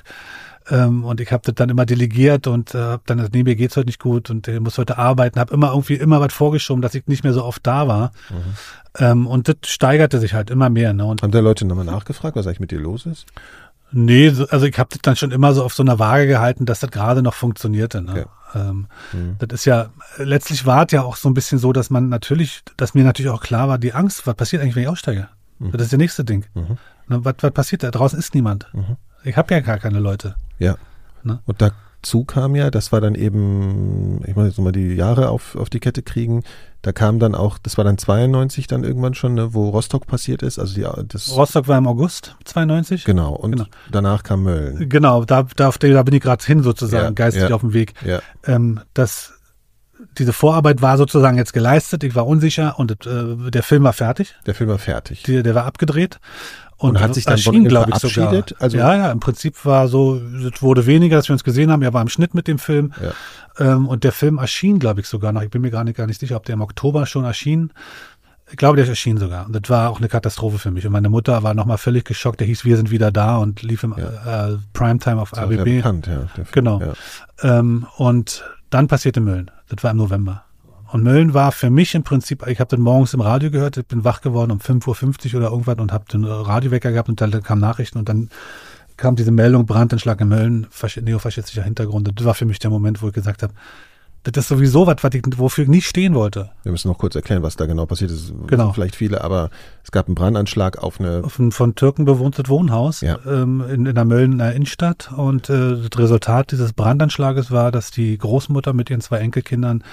ähm, und ich habe das dann immer delegiert und äh, habe dann gesagt, nee, mir geht's heute nicht gut und ich muss heute arbeiten. Habe immer irgendwie immer was vorgeschoben, dass ich nicht mehr so oft da war. Mhm. Ähm, und das steigerte sich halt immer mehr. Ne? Und Haben da Leute nochmal nachgefragt, was eigentlich mit dir los ist? Nee, also ich habe das dann schon immer so auf so einer Waage gehalten, dass das gerade noch funktionierte. Ne? Okay. Ähm, mhm. Das ist ja, letztlich war es ja auch so ein bisschen so, dass man natürlich, dass mir natürlich auch klar war, die Angst, was passiert eigentlich, wenn ich aussteige? Mhm. Das ist der nächste Ding. Mhm. Ne, was, was passiert da? Draußen ist niemand. Mhm. Ich habe ja gar keine Leute. Ja. Ne? Und dazu kam ja, das war dann eben, ich muss jetzt nochmal die Jahre auf, auf die Kette kriegen, da kam dann auch, das war dann 92 dann irgendwann schon, ne, wo Rostock passiert ist. Also die, das Rostock war im August 92. Genau, und genau. danach kam Mölln. Genau, da, da, da bin ich gerade hin sozusagen, ja, geistig ja, auf dem Weg. Ja. Ähm, das, diese Vorarbeit war sozusagen jetzt geleistet, ich war unsicher und äh, der Film war fertig. Der Film war fertig. Die, der war abgedreht. Und, und hat sich dann glaube ich, sogar. Also ja, ja, im Prinzip war so, es wurde weniger, dass wir uns gesehen haben. Er war im Schnitt mit dem Film. Ja. Ähm, und der Film erschien, glaube ich, sogar noch. Ich bin mir gar nicht, gar nicht sicher, ob der im Oktober schon erschien. Ich glaube, der erschien sogar. Und das war auch eine Katastrophe für mich. Und meine Mutter war nochmal völlig geschockt. Der hieß Wir sind wieder da und lief im ja. äh, Primetime auf ABB. Bekannt, ja, genau. Ja. Ähm, und dann passierte Mölln. Das war im November. Und Mölln war für mich im Prinzip, ich habe den morgens im Radio gehört, ich bin wach geworden um 5.50 Uhr oder irgendwas und habe den Radiowecker gehabt und dann kamen Nachrichten und dann kam diese Meldung, Brandanschlag in Mölln, neofaschistischer Hintergrund. Das war für mich der Moment, wo ich gesagt habe, das ist sowieso was, was ich, wofür ich nicht stehen wollte. Wir müssen noch kurz erklären, was da genau passiert ist. Genau. Vielleicht viele, aber es gab einen Brandanschlag auf eine... Auf ein von Türken bewohntes Wohnhaus ja. ähm, in, in der Möllner Innenstadt. Und äh, das Resultat dieses Brandanschlages war, dass die Großmutter mit ihren zwei Enkelkindern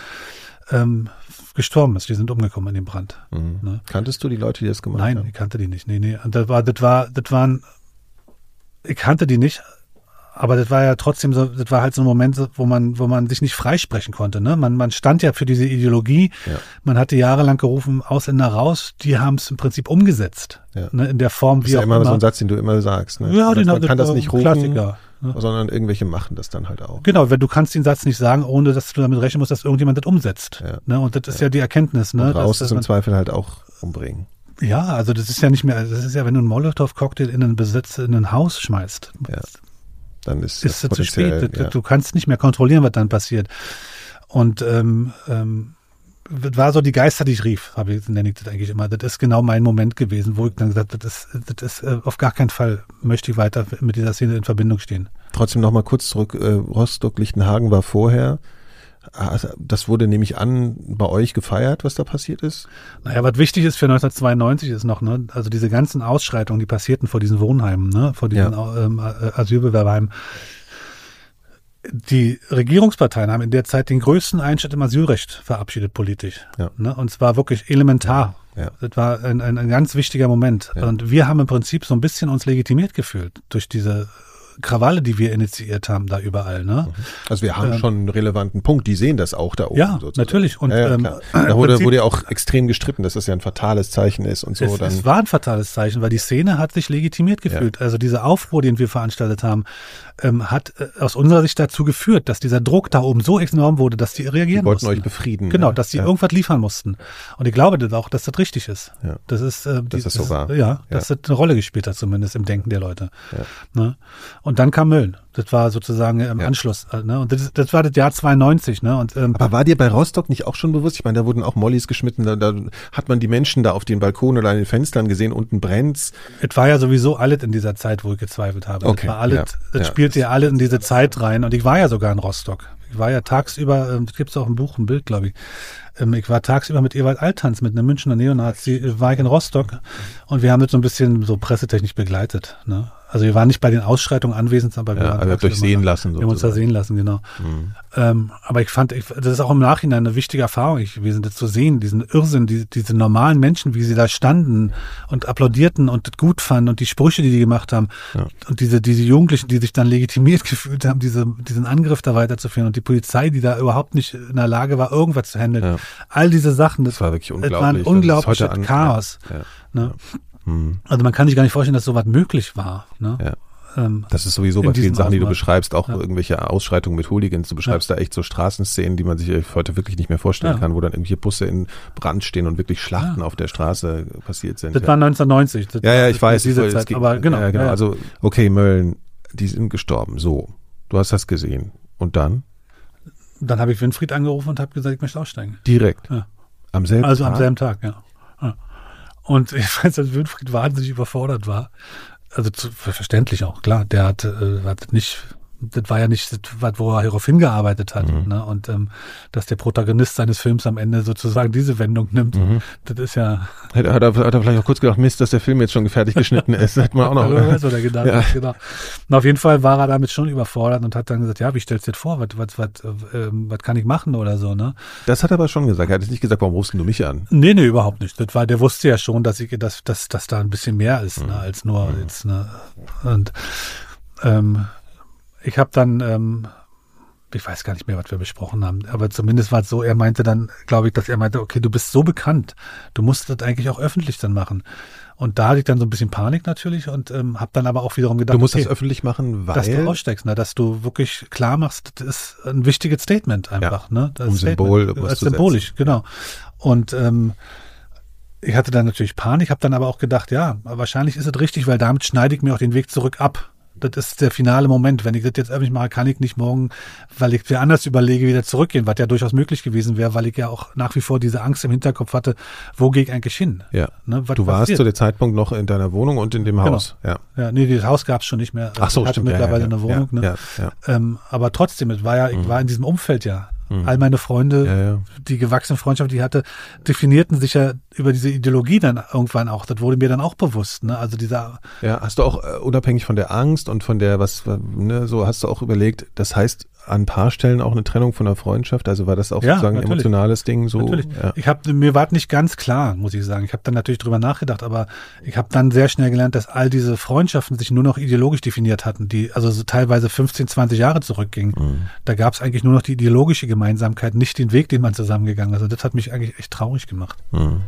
ähm, gestorben ist. Die sind umgekommen in dem Brand. Mhm. Ne? Kanntest du die Leute, die das gemacht Nein, haben? Nein, ich kannte die nicht. Nee, nee. Und das war, das war, das waren, ich kannte die nicht, aber das war ja trotzdem so, das war halt so ein Moment, wo man, wo man sich nicht freisprechen konnte. Ne? Man, man stand ja für diese Ideologie. Ja. Man hatte jahrelang gerufen, Ausländer raus. Die haben es im Prinzip umgesetzt. Ja. Ne? In der Form, das wie ist ja auch immer, immer so ein Satz, den du immer sagst. Ne? Ja, den man kann das nicht rufen, Klassiker, ne? sondern irgendwelche machen das dann halt auch. Genau, wenn du kannst den Satz nicht sagen, ohne dass du damit rechnen musst, dass irgendjemand das umsetzt. Ja. Ne? Und das ist ja, die Erkenntnis. Ne? Und raus dass, ist im Zweifel halt auch umbringen. Ja, also das ist ja nicht mehr, das ist ja, wenn du einen Molotow-Cocktail in einen Besitz, in ein Haus schmeißt. Ja dann ist, ist es zu spät. Ja. Du kannst nicht mehr kontrollieren, was dann passiert. Und ähm, ähm, war so die Geister, die ich rief, habe ich, nenne ich das eigentlich immer. Das ist genau mein Moment gewesen, wo ich dann gesagt habe, das ist, das ist äh, auf gar keinen Fall möchte ich weiter mit dieser Szene in Verbindung stehen. Trotzdem nochmal kurz zurück, äh, Rostock-Lichtenhagen war vorher. Also, das wurde nämlich an bei euch gefeiert, was da passiert ist? Naja, was wichtig ist für 1992 ist noch, ne, also diese ganzen Ausschreitungen, die passierten vor diesen Wohnheimen, ne, vor diesen ja. ähm, Asylbewerberheimen. Die Regierungsparteien haben in der Zeit den größten Einschnitt im Asylrecht verabschiedet politisch. Ja. Ne, und zwar wirklich elementar. Ja. Das war ein, ein, ein ganz wichtiger Moment. Ja. Und wir haben im Prinzip so ein bisschen uns legitimiert gefühlt durch diese Krawalle, die wir initiiert haben, da überall. Ne? Also wir haben ähm, schon einen relevanten Punkt. Die sehen das auch da oben. Ja, sozusagen. natürlich. Und ja, ja, ähm, da wurde, wurde ja auch extrem gestritten, dass das ja ein fatales Zeichen ist und so. Es, dann es war ein fatales Zeichen, weil die Szene hat sich legitimiert gefühlt. Ja. Also dieser Aufruhr, den wir veranstaltet haben, ähm, hat äh, aus unserer Sicht dazu geführt, dass dieser Druck da oben so enorm wurde, dass die reagieren die wollten mussten. euch befrieden. Genau, dass die irgendwas liefern mussten. Und ich glaube das auch, dass das richtig ist. Das ist, äh, die, dass das so war. Ja, dass das eine Rolle gespielt hat, zumindest im Denken der Leute. Ne? Und dann kam Mölln. Das war sozusagen im Ja. Anschluss. äh, Ne? Und das, das war das Jahr 92. Ne? Und, ähm, Aber war dir bei Rostock nicht auch schon bewusst? Ich meine, da wurden auch Mollys geschmitten, da, da hat man die Menschen da auf den Balkonen oder an den Fenstern gesehen, unten brennt's. Es war ja sowieso alles in dieser Zeit, wo ich gezweifelt habe. Okay, Das war alles, ja, das ja. spielte ja alle in diese Zeit rein. Und ich war ja sogar in Rostock. Ich war ja tagsüber, ähm, das gibt's auch im Buch, ein Bild, glaube ich. Ähm, ich war tagsüber mit Ewald Altanz, mit einem Münchner Neonazi, äh, war ich in Rostock. Und wir haben das so ein bisschen so pressetechnisch begleitet. Ne? Also wir waren nicht bei den Ausschreitungen anwesend, aber wir Ja, habt euch sehen lassen Wir haben uns da sehen lassen, genau. Mhm. Ähm, aber ich fand, ich, das ist auch im Nachhinein eine wichtige Erfahrung gewesen, das zu sehen, diesen Irrsinn, die, diese normalen Menschen, wie sie da standen und applaudierten und das gut fanden und die Sprüche, die die gemacht haben Ja. und diese, diese Jugendlichen, die sich dann legitimiert [LAUGHS] gefühlt haben, diese, diesen Angriff da weiterzuführen und die Polizei, die da überhaupt nicht in der Lage war, irgendwas zu handeln. Ja. All diese Sachen, das, Das war wirklich unglaublich. war ein Das ist unglaubliches Chaos. Ja. Ne? Mhm. Also man kann sich gar nicht vorstellen, dass sowas möglich war. Ne? Ja. Ähm, Das ist sowieso bei vielen Sachen, die du beschreibst, auch Ja. irgendwelche Ausschreitungen mit Hooligans. Du beschreibst da echt so Straßenszenen, die man sich heute wirklich nicht mehr vorstellen Ja. kann, wo dann irgendwelche Busse in Brand stehen und wirklich Schlachten auf der Straße passiert sind. das ja. war 1990. Das ja, ja, ich weiß. Diese es Zeit, ging- aber genau. Ja, genau. ja, ja. Also, okay, Mölln, die sind gestorben. So. Du hast das gesehen. Und dann? Dann habe ich Winfried angerufen und habe gesagt, ich möchte aussteigen. Direkt. Ja. Am selben Also Tag? am selben Tag, ja. ja. Und ich [LAUGHS] weiß, dass Winfried wahnsinnig überfordert war. Also zu, verständlich auch, klar. Der hat, äh, hat nicht, das war ja nicht, das, was, wo er darauf hingearbeitet hat. Mhm. Ne? Und ähm, dass der Protagonist seines Films am Ende sozusagen diese Wendung nimmt, Mhm. das ist ja, Hat, hat, er, hat er vielleicht auch kurz gedacht, Mist, dass der Film jetzt schon fertig geschnitten [LAUGHS] ist. Hätte man auch noch. Wer weiß, was er gedacht Ja. genau. Und auf jeden Fall war er damit schon überfordert und hat dann gesagt, ja, wie stellst du dir vor? Was, was, was, äh, was kann ich machen oder so, ne? Das hat er aber schon gesagt. Er hat jetzt nicht gesagt, warum rufst du mich an? Nee, nee, überhaupt nicht. Das war, der wusste ja schon, dass ich, dass, dass, dass da ein bisschen mehr ist, ne, als nur jetzt, ne. Und ähm, ich habe dann, ähm, ich weiß gar nicht mehr, was wir besprochen haben, aber zumindest war es so, er meinte dann, glaube ich, dass er meinte, okay, du bist so bekannt, du musst das eigentlich auch öffentlich dann machen. Und da hatte ich dann so ein bisschen Panik natürlich und ähm, habe dann aber auch wiederum gedacht, Du musst okay, das öffentlich machen, weil dass du aussteigst, ne? dass du wirklich klar machst, das ist ein wichtiges Statement einfach. Ne? Das Um Symbol als symbolisch, setzen. genau. Und ähm, ich hatte dann natürlich Panik, habe dann aber auch gedacht, ja, wahrscheinlich ist es richtig, weil damit schneide ich mir auch den Weg zurück ab das ist der finale Moment. Wenn ich das jetzt öffentlich mache, kann ich nicht morgen, weil ich mir anders überlege, wieder zurückgehen, was ja durchaus möglich gewesen wäre, weil ich ja auch nach wie vor diese Angst im Hinterkopf hatte, wo gehe ich eigentlich hin? Ja. Ne, du warst passiert? zu dem Zeitpunkt noch in deiner Wohnung und in dem genau. Haus. Ja. ja, nee, das Haus gab es schon nicht mehr. Ach so, ich stimmt. mittlerweile ja, ja, eine Wohnung. Ja, ne? ja, ähm, aber trotzdem, es war ja, ich mhm. war in diesem Umfeld ja. Mhm. All meine Freunde, ja, ja. die gewachsene Freundschaft, die ich hatte, definierten sich ja über diese Ideologie dann irgendwann auch. Das wurde mir dann auch bewusst. Ne? Also dieser. Ja, hast du auch äh, unabhängig von der Angst und von der was, ne, so hast du auch überlegt. Das heißt, an ein paar Stellen auch eine Trennung von der Freundschaft? Also war das auch ja, sozusagen ein emotionales Ding so? Natürlich. Ja. Ich habe mir war nicht ganz klar, muss ich sagen. Ich habe dann natürlich drüber nachgedacht, aber ich habe dann sehr schnell gelernt, dass all diese Freundschaften sich nur noch ideologisch definiert hatten, die also so teilweise 15, 20 Jahre zurückgingen. Mhm. Da gab es eigentlich nur noch die ideologische Gemeinsamkeit, nicht den Weg, den man zusammengegangen ist. Also das hat mich eigentlich echt traurig gemacht. Mhm.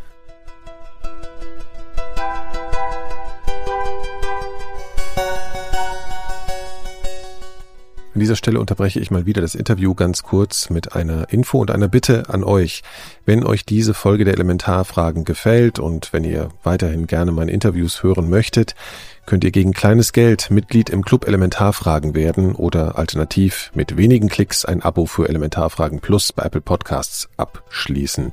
An dieser Stelle unterbreche ich mal wieder das Interview ganz kurz mit einer Info und einer Bitte an euch. Wenn euch diese Folge der Elementarfragen gefällt und wenn ihr weiterhin gerne meine Interviews hören möchtet, könnt ihr gegen kleines Geld Mitglied im Club Elementarfragen werden oder alternativ mit wenigen Klicks ein Abo für Elementarfragen Plus bei Apple Podcasts abschließen.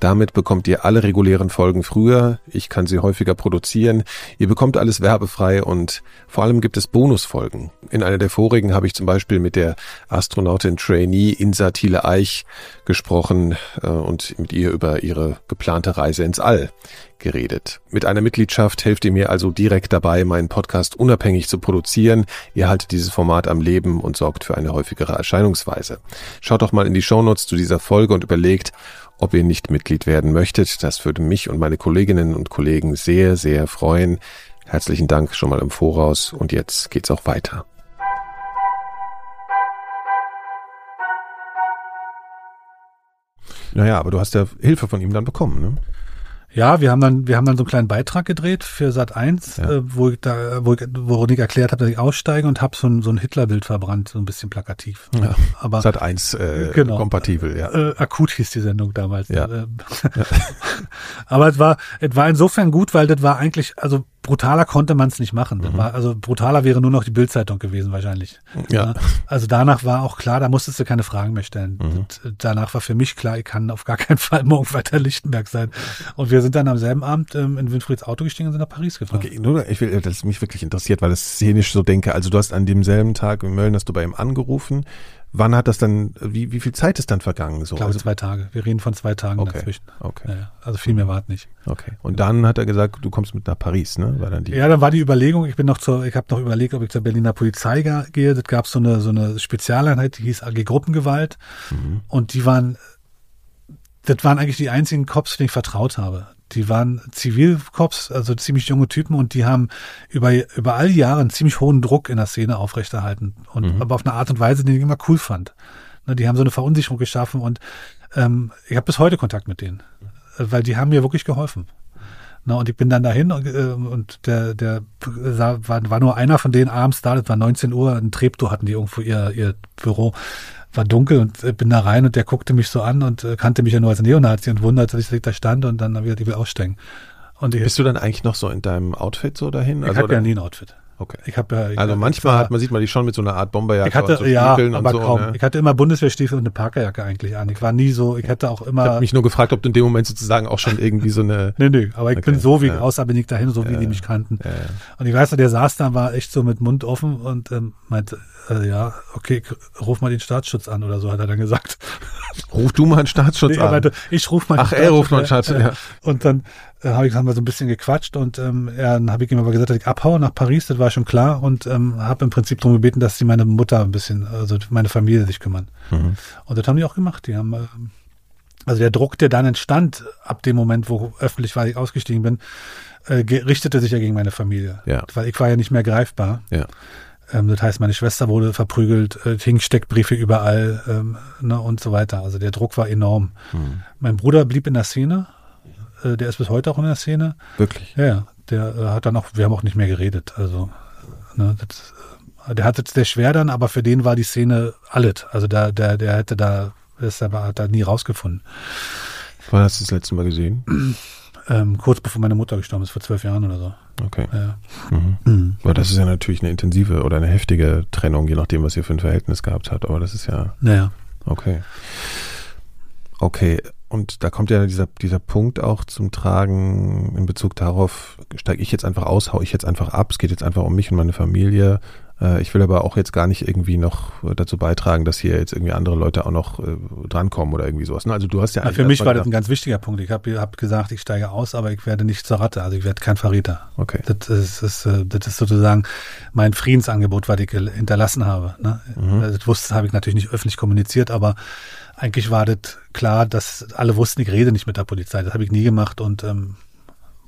Damit bekommt ihr alle regulären Folgen früher, ich kann sie häufiger produzieren, ihr bekommt alles werbefrei und vor allem gibt es Bonusfolgen. In einer der vorigen habe ich zum Beispiel mit der Astronautin Trainee Insa Thiele Eich gesprochen äh, und mit ihr über ihre geplante Reise ins All geredet. Mit einer Mitgliedschaft helft ihr mir also direkt dabei, meinen Podcast unabhängig zu produzieren. Ihr haltet dieses Format am Leben und sorgt für eine häufigere Erscheinungsweise. Schaut doch mal in die Shownotes zu dieser Folge und überlegt, ob ihr nicht Mitglied werden möchtet. Das würde mich und meine Kolleginnen und Kollegen sehr, sehr freuen. Herzlichen Dank schon mal im Voraus und jetzt geht's auch weiter. Naja, aber du hast ja Hilfe von ihm dann bekommen, ne? Ja, wir haben dann, wir haben dann so einen kleinen Beitrag gedreht für Sat 1, ja. äh, wo ich da, wo ich, wo ich erklärt habe, dass ich aussteige und habe so ein, so ein Hitlerbild verbrannt, so ein bisschen plakativ. Ja. Aber Sat 1 äh, genau, kompatibel, ja. Äh, akut hieß die Sendung damals. Ja. ja. [LAUGHS] Aber es war, es war insofern gut, weil das war eigentlich, also brutaler konnte man es nicht machen. Mhm. War, also brutaler wäre nur noch die Bildzeitung gewesen wahrscheinlich. Ja. Also danach war auch klar, da musstest du keine Fragen mehr stellen. Mhm. Danach war für mich klar, ich kann auf gar keinen [LAUGHS] Fall morgen weiter Lichtenberg sein. Und wir sind dann am selben Abend ähm, in Winfrieds Auto gestiegen und sind nach Paris gefahren. Okay, nur, ich will, das mich wirklich interessiert, weil das szenisch so denke. Also du hast an demselben Tag in Mölln hast du bei ihm angerufen. Wann hat das dann, wie, wie viel Zeit ist dann vergangen? So? Ich glaube also, zwei Tage. Wir reden von zwei Tagen okay, dazwischen. Okay. Ja, also viel mehr war es nicht. Okay. Und dann hat er gesagt, du kommst mit nach Paris, ne? War dann die ja, dann war die Überlegung, ich bin noch zur, ich habe noch überlegt, ob ich zur Berliner Polizei gehe. Das gab so eine, so eine Spezialeinheit, die hieß AG Gruppengewalt. Mhm. Und die waren, das waren eigentlich die einzigen Cops, die ich vertraut habe. Die waren Zivilcops, also ziemlich junge Typen und die haben über, über all die Jahre einen ziemlich hohen Druck in der Szene aufrechterhalten. Und mhm. aber auf eine Art und Weise, die ich immer cool fand. Ne, die haben so eine Verunsicherung geschaffen und ähm, ich habe bis heute Kontakt mit denen, weil die haben mir wirklich geholfen. Na, und ich bin dann dahin und, äh, und der, der war, war nur einer von denen abends da, das war 19 Uhr, ein Treptow hatten die irgendwo ihr, ihr Büro war dunkel und äh, bin da rein und der guckte mich so an und äh, kannte mich ja nur als Neonazi und wunderte sich, dass ich da stand und dann habe ich gesagt, ich will aussteigen. Und ich, Bist du dann eigentlich noch so in deinem Outfit so dahin? Ich also, habe ja nie ein Outfit. Okay. Ich habe ja, ich also manchmal hat man sieht man die schon mit so einer Art Bomberjacke ich hatte, so ja, aber so, kaum. Ne? Ich hatte immer Bundeswehrstiefel und eine Parkerjacke eigentlich an. Ich war nie so, ich hätte auch immer. Ich habe mich nur gefragt, ob du in dem Moment sozusagen auch schon irgendwie so eine. [LAUGHS] nee, nee, aber ich okay. bin so wie ja. außer bin ich dahin, so wie ja. die mich kannten. Ja, und ich weiß noch, der saß da, war echt so mit Mund offen und ähm, meinte, äh, ja, okay, ruf mal den Staatsschutz an oder so, hat er dann gesagt. [LAUGHS] Ruf du mal einen Staatsschutz nee, an. Meinte, ich ruf mal Ach, er ruft mal einen Staatsschutz, ja. Und dann äh, habe ich haben wir so ein bisschen gequatscht und ähm, ja, dann habe ich ihm aber gesagt, dass ich abhaue nach Paris, das war schon klar und ähm, habe im Prinzip darum gebeten, dass sie meine Mutter ein bisschen, also meine Familie sich kümmern. Mhm. Und das haben die auch gemacht. Die haben, äh, also der Druck, der dann entstand, ab dem Moment, wo öffentlich war, ich ausgestiegen bin, äh, richtete sich ja gegen meine Familie. Ja. Weil ich war ja nicht mehr greifbar. Ja. Ähm, das heißt, meine Schwester wurde verprügelt, äh, hing Steckbriefe überall ähm, ne, und so weiter. Also der Druck war enorm. Mhm. Mein Bruder blieb in der Szene, äh, der ist bis heute auch in der Szene. Wirklich? Ja, ja. Der äh, hat dann auch, wir haben auch nicht mehr geredet. Also, ne, das, äh, der hatte es sehr schwer dann, aber für den war die Szene alles. Also der, der, der hätte da, das aber hat da nie rausgefunden. Wann hast du das letzte Mal gesehen? Ähm, kurz bevor meine Mutter gestorben ist, vor zwölf Jahren oder so. Okay. Ja. Mhm. Mhm. Aber das ist ja natürlich eine intensive oder eine heftige Trennung, je nachdem, was ihr für ein Verhältnis gehabt habt. Aber das ist ja. Naja. Okay. Okay. Und da kommt ja dieser, dieser Punkt auch zum Tragen in Bezug darauf, steige ich jetzt einfach aus, hau ich jetzt einfach ab, es geht jetzt einfach um mich und meine Familie. Äh, ich will aber auch jetzt gar nicht irgendwie noch dazu beitragen, dass hier jetzt irgendwie andere Leute auch noch äh, drankommen oder irgendwie sowas. Ne? Also du hast ja. ja für mich war das ein ganz wichtiger Punkt. Ich habe hab gesagt, ich steige aus, aber ich werde nicht zur Ratte. Also ich werde kein Verräter. Okay. Das ist, das ist, äh, das ist sozusagen mein Friedensangebot, was ich hinterlassen habe. Ne? Mhm. Das wusste, habe ich natürlich nicht öffentlich kommuniziert, aber eigentlich war das klar, dass alle wussten, ich rede nicht mit der Polizei. Das habe ich nie gemacht und ähm,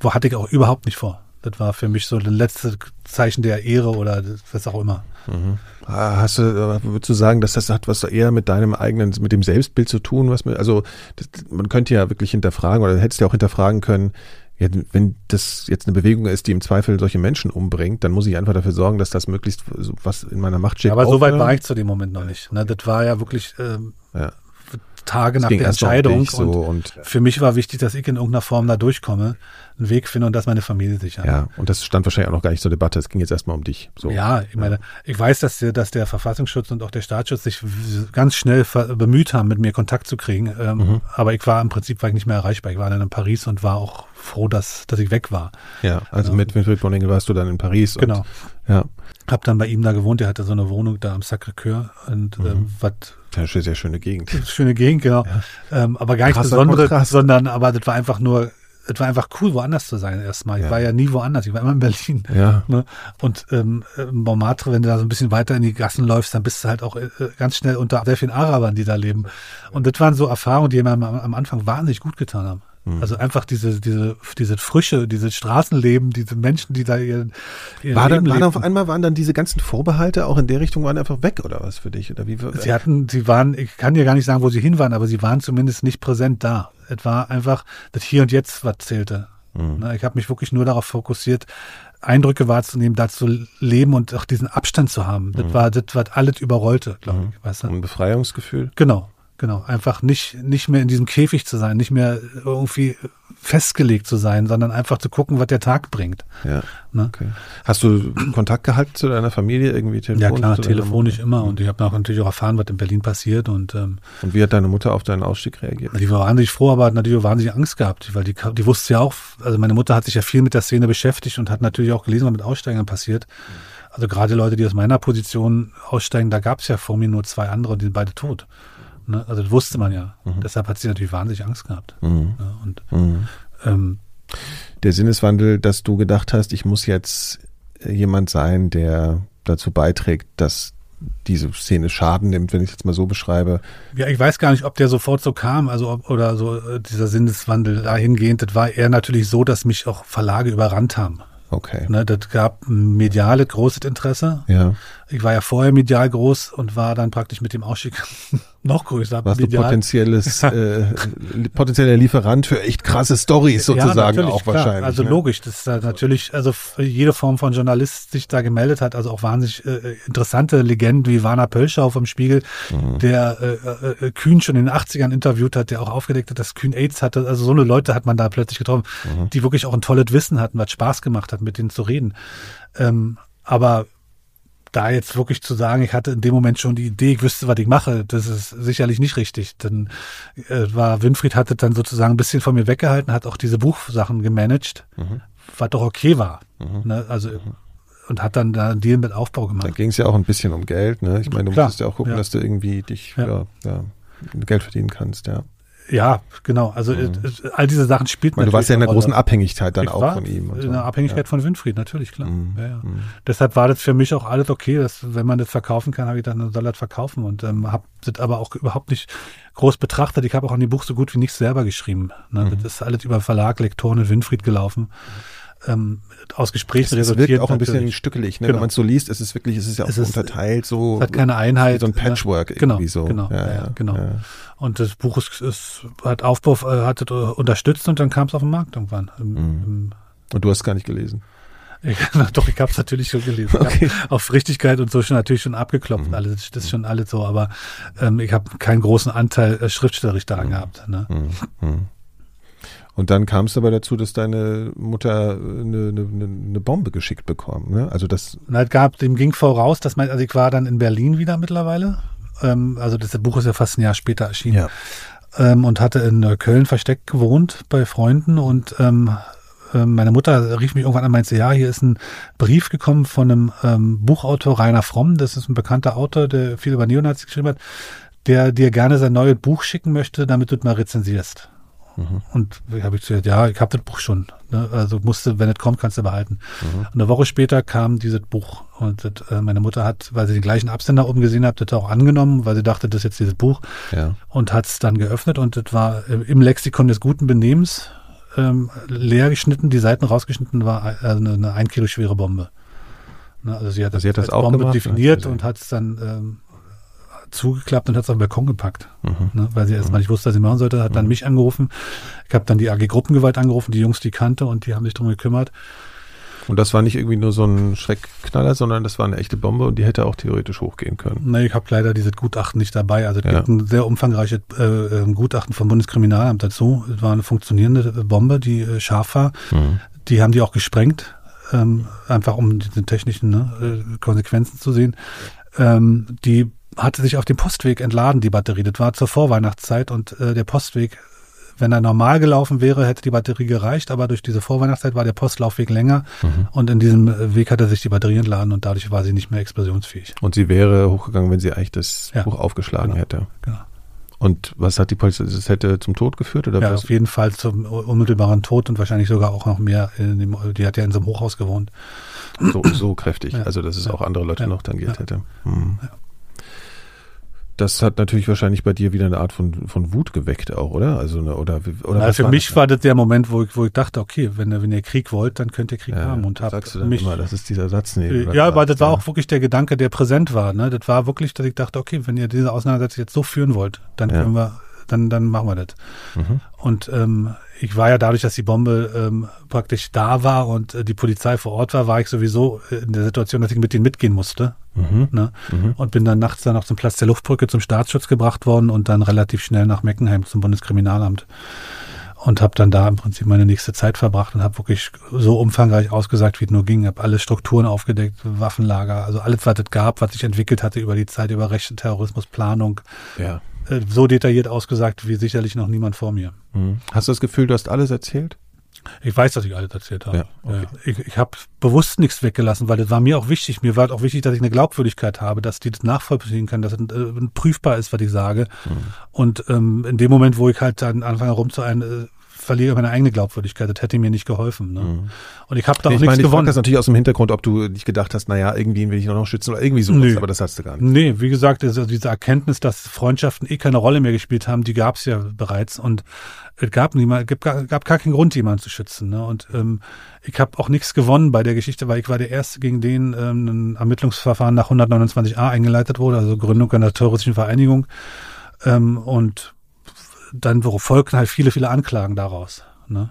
wo hatte ich auch überhaupt nicht vor. Das war für mich so das letzte Zeichen der Ehre oder was auch immer. Mhm. Ah, hast du, äh, würdest du sagen, dass das hat was eher mit deinem eigenen, mit dem Selbstbild zu tun? Was mit, also das, man könnte ja wirklich hinterfragen oder hättest ja auch hinterfragen können, ja, wenn das jetzt eine Bewegung ist, die im Zweifel solche Menschen umbringt, dann muss ich einfach dafür sorgen, dass das möglichst was in meiner Macht steht. Aber so weit war ich zu dem Moment noch nicht. Ne? Das war ja wirklich ähm, ja. Tage nach der Entscheidung. So und, und, für mich war wichtig, dass ich in irgendeiner Form da durchkomme, einen Weg finde und dass meine Familie sicher. Ja, und das stand wahrscheinlich auch noch gar nicht zur Debatte. Es ging jetzt erstmal um dich. So. Ja, ich meine, ich weiß, dass der, dass der Verfassungsschutz und auch der Staatsschutz sich ganz schnell bemüht haben, mit mir Kontakt zu kriegen. Ähm, mhm. Aber ich war im Prinzip war ich nicht mehr erreichbar. Ich war dann in Paris und war auch froh, dass, dass ich weg war. Ja, also ja. mit Winfried Boningel warst du dann in Paris. Genau. Und, ja. Hab dann bei ihm da gewohnt. Er hatte so eine Wohnung da am Sacré-Cœur und mhm. ähm, was ja, sehr schöne Gegend. [LAUGHS] Schöne Gegend, genau. Ja. Ähm, aber gar nichts Besonderes, sondern aber das war einfach nur, es war einfach cool, woanders zu sein erstmal. Ich ja. war ja nie woanders, ich war immer in Berlin. Ja. Ne? Und ähm, Montmartre, wenn du da so ein bisschen weiter in die Gassen läufst, dann bist du halt auch äh, ganz schnell unter sehr vielen Arabern, die da leben. Und das waren so Erfahrungen, die mir am, am Anfang wahnsinnig gut getan haben. Mhm. Also einfach diese, diese, diese Frische, dieses Straßenleben, diese Menschen, die da ihren, ihren war dann, Leben war auf einmal waren dann diese ganzen Vorbehalte auch in der Richtung waren einfach weg oder was für dich oder wie? Sie hatten, sie waren, ich kann dir gar nicht sagen, wo sie hin waren, aber sie waren zumindest nicht präsent da. Es war einfach das Hier und Jetzt, was zählte. Mhm. Ich habe mich wirklich nur darauf fokussiert, Eindrücke wahrzunehmen, da zu leben und auch diesen Abstand zu haben. Das mhm. war das, was alles überrollte, glaube mhm. ich. Weißt du? Ein Befreiungsgefühl? Genau. Genau, einfach nicht, nicht mehr in diesem Käfig zu sein, nicht mehr irgendwie festgelegt zu sein, sondern einfach zu gucken, was der Tag bringt. Ja. Ne? Okay. Hast du Kontakt gehalten zu deiner Familie irgendwie telefonisch? Ja klar, telefonisch immer und ich habe natürlich auch erfahren, was in Berlin passiert und ähm, Und wie hat deine Mutter auf deinen Ausstieg reagiert? Die war wahnsinnig froh, aber hat natürlich wahnsinnig Angst gehabt, weil die, die wusste ja auch, also meine Mutter hat sich ja viel mit der Szene beschäftigt und hat natürlich auch gelesen, was mit Aussteigern passiert. Also gerade Leute, die aus meiner Position aussteigen, da gab es ja vor mir nur zwei andere, die sind beide tot. Ne? Also das wusste man ja. Mhm. Deshalb hat sie natürlich wahnsinnig Angst gehabt. Mhm. Ja, und mhm. ähm, der Sinneswandel, dass du gedacht hast, ich muss jetzt jemand sein, der dazu beiträgt, dass diese Szene Schaden nimmt, wenn ich es jetzt mal so beschreibe. Ja, ich weiß gar nicht, ob der sofort so kam, also ob, oder so äh, dieser Sinneswandel dahingehend. Das war eher natürlich so, dass mich auch Verlage überrannt haben. Okay. Ne, das gab mediale großes Interesse. Ja. Ich war ja vorher medial groß und war dann praktisch mit dem Ausstieg [LAUGHS] noch größer. Warst medial. du potenzielles, [LAUGHS] äh, potenzieller Lieferant für echt krasse Stories sozusagen ja, auch klar. wahrscheinlich. Also ne? logisch, dass da natürlich, also jede Form von Journalist sich da gemeldet hat, also auch wahnsinnig äh, interessante Legenden wie Warner Pölschau vom Spiegel, mhm. der äh, äh, Kühn schon in den 80ern interviewt hat, der auch aufgedeckt hat, dass Kühn AIDS hatte. Also so eine Leute hat man da plötzlich getroffen, mhm. die wirklich auch ein tolles Wissen hatten, was Spaß gemacht hat, mit denen zu reden. Ähm, aber da jetzt wirklich zu sagen, ich hatte in dem Moment schon die Idee, ich wüsste, was ich mache, das ist sicherlich nicht richtig. Dann äh, war Winfried hatte dann sozusagen ein bisschen von mir weggehalten, hat auch diese Buchsachen gemanagt, mhm. was doch okay war. Mhm. Ne? Also mhm. und hat dann da einen Deal mit Aufbau gemacht. Da ging es ja auch ein bisschen um Geld, ne? Ich meine, du Klar, musstest ja auch gucken, ja. dass du irgendwie dich ja. Ja, ja, Geld verdienen kannst, ja. Ja, genau. Also mhm. all diese Sachen spielt man. Du warst ja in einer großen Abhängigkeit dann auch von ihm. In einer Abhängigkeit ja. von Winfried, natürlich, klar. Mhm. Ja, ja. Mhm. Deshalb war das für mich auch alles okay, dass, wenn man das verkaufen kann, habe ich dann soll das verkaufen und ähm, habe das aber auch überhaupt nicht groß betrachtet. Ich habe auch an dem Buch so gut wie nichts selber geschrieben. Ne? Mhm. Das ist alles über Verlag, Lektoren und Winfried gelaufen ähm, aus Gesprächen es resultiert. Es wirkt auch ein bisschen stückelig, ne? Genau. wenn man es so liest. Es ist wirklich, es ist ja auch es ist, unterteilt so. Es hat keine Einheit. So ein Patchwork ja, genau, irgendwie so. Genau, ja, ja, genau. Ja. Und das Buch ist, ist hat Aufbau, äh, hat unterstützt und dann kam es auf den Markt irgendwann. Im, mhm. im und du hast es gar nicht gelesen? [LAUGHS] Doch, ich habe es natürlich schon gelesen. Okay. Auf Richtigkeit und so schon natürlich schon abgeklopft. Mhm. Alles, das ist schon alles so, aber ähm, ich habe keinen großen Anteil äh, schriftstellerisch daran mhm. gehabt. Ne? Mhm. Und dann kam es aber dazu, dass deine Mutter eine, eine, eine Bombe geschickt bekam. Ne? Also das. Halt gab, dem ging voraus, dass man, also ich war dann in Berlin wieder mittlerweile. Ähm, also das Buch ist ja fast ein Jahr später erschienen. Ja. Ähm, und hatte in Köln versteckt gewohnt bei Freunden und ähm, ähm, meine Mutter rief mich irgendwann an und meinte, ja, hier ist ein Brief gekommen von einem ähm, Buchautor Rainer Fromm, das ist ein bekannter Autor, der viel über Neonazis geschrieben hat, der dir gerne sein neues Buch schicken möchte, damit du es mal rezensierst. Mhm. Und habe ich gesagt, ja, ich habe das Buch schon. Ne? Also musste, wenn es kommt, kannst du behalten. Mhm. Und eine Woche später kam dieses Buch und das, äh, meine Mutter hat, weil sie den gleichen Absender oben gesehen hat, das auch angenommen, weil sie dachte, das ist jetzt dieses Buch ja. und hat es dann geöffnet und das war im Lexikon des guten Benehmens ähm, leer geschnitten, die Seiten rausgeschnitten war also eine, eine ein Kilo schwere Bombe. Ne? Also sie hat, also sie hat das, auch Bombe gemacht, definiert und hat es dann ähm, zugeklappt und hat es auf den Balkon gepackt, mhm. ne, weil sie erstmal mhm. nicht wusste, was sie machen sollte, hat dann mhm. mich angerufen. Ich habe dann die AG Gruppengewalt angerufen, die Jungs, die kannte und die haben sich darum gekümmert. Und das war nicht irgendwie nur so ein Schreckknaller, sondern das war eine echte Bombe und die hätte auch theoretisch hochgehen können. Nee, ich habe leider dieses Gutachten nicht dabei. Also es ja. gibt ein sehr umfangreiches äh, ähm, Gutachten vom Bundeskriminalamt dazu. Es war eine funktionierende Bombe, die äh, scharf war. Mhm. Die haben die auch gesprengt, ähm, einfach um diese technischen ne, äh, Konsequenzen zu sehen. Ähm, die hatte sich auf dem Postweg entladen, die Batterie. Das war zur Vorweihnachtszeit und äh, der Postweg, wenn er normal gelaufen wäre, hätte die Batterie gereicht, aber durch diese Vorweihnachtszeit war der Postlaufweg länger mhm. und in diesem Weg hatte sich die Batterie entladen und dadurch war sie nicht mehr explosionsfähig. Und sie wäre hochgegangen, wenn sie eigentlich das ja. Buch aufgeschlagen genau. hätte. Genau. Und was hat die Polizei, das hätte zum Tod geführt? Oder ja, was? auf jeden Fall zum unmittelbaren Tod und wahrscheinlich sogar auch noch mehr. Dem, die hat ja in so einem Hochhaus gewohnt. So, so kräftig, ja. also dass es ja. auch andere Leute noch tangiert hätte. Hm. Ja das hat natürlich wahrscheinlich bei dir wieder eine Art von, von Wut geweckt auch, oder? Also eine, oder oder Na, für war mich das war das der Moment, wo ich, wo ich dachte, okay, wenn, wenn ihr Krieg wollt, dann könnt ihr Krieg ja, haben und habt sagst du dann mich, immer, das ist dieser Satz neben. Ja, aber das war auch wirklich der Gedanke, der präsent war. Ne? Das war wirklich, dass ich dachte, okay, wenn ihr diese Auseinandersetzung jetzt so führen wollt, dann ja. können wir, dann dann machen wir das. Mhm. Und ähm, ich war ja dadurch, dass die Bombe ähm, praktisch da war und äh, die Polizei vor Ort war, war ich sowieso in der Situation, dass ich mit denen mitgehen musste. Mhm. Ne? Mhm. Und bin dann nachts dann auch zum Platz der Luftbrücke zum Staatsschutz gebracht worden und dann relativ schnell nach Meckenheim zum Bundeskriminalamt. Und habe dann da im Prinzip meine nächste Zeit verbracht und habe wirklich so umfangreich ausgesagt, wie es nur ging. Habe alle Strukturen aufgedeckt, Waffenlager, also alles, was es gab, was sich entwickelt hatte über die Zeit, über rechte Terrorismusplanung. Ja äh, so detailliert ausgesagt wie sicherlich noch niemand vor mir. Mhm. Hast du das Gefühl, du hast alles erzählt? Ich weiß, dass ich alles erzählt habe. Ja, okay. Ich, ich habe bewusst nichts weggelassen, weil das war mir auch wichtig. Mir war auch wichtig, dass ich eine Glaubwürdigkeit habe, dass die das nachvollziehen kann, dass es äh, prüfbar ist, was ich sage. Mhm. Und ähm, in dem Moment, wo ich halt dann anfange rumzueilen, äh, verliere meine eigene Glaubwürdigkeit. Das hätte mir nicht geholfen. Ne? Mhm. Und ich habe da nee, auch nichts meine, gewonnen. Ich das natürlich aus dem Hintergrund, ob du nicht gedacht hast, naja, irgendwie will ich noch schützen oder irgendwie sowas, nee. aber das hast du gar nicht. Nee, wie gesagt, also diese Erkenntnis, dass Freundschaften eh keine Rolle mehr gespielt haben, die gab es ja bereits und es gab niemand, gab, gab gar keinen Grund, jemanden zu schützen. Ne? Und ähm, ich habe auch nichts gewonnen bei der Geschichte, weil ich war der Erste, gegen den ähm, ein Ermittlungsverfahren nach 129a eingeleitet wurde, also Gründung einer terroristischen Vereinigung. Ähm, und dann folgten halt viele, viele Anklagen daraus. Ne?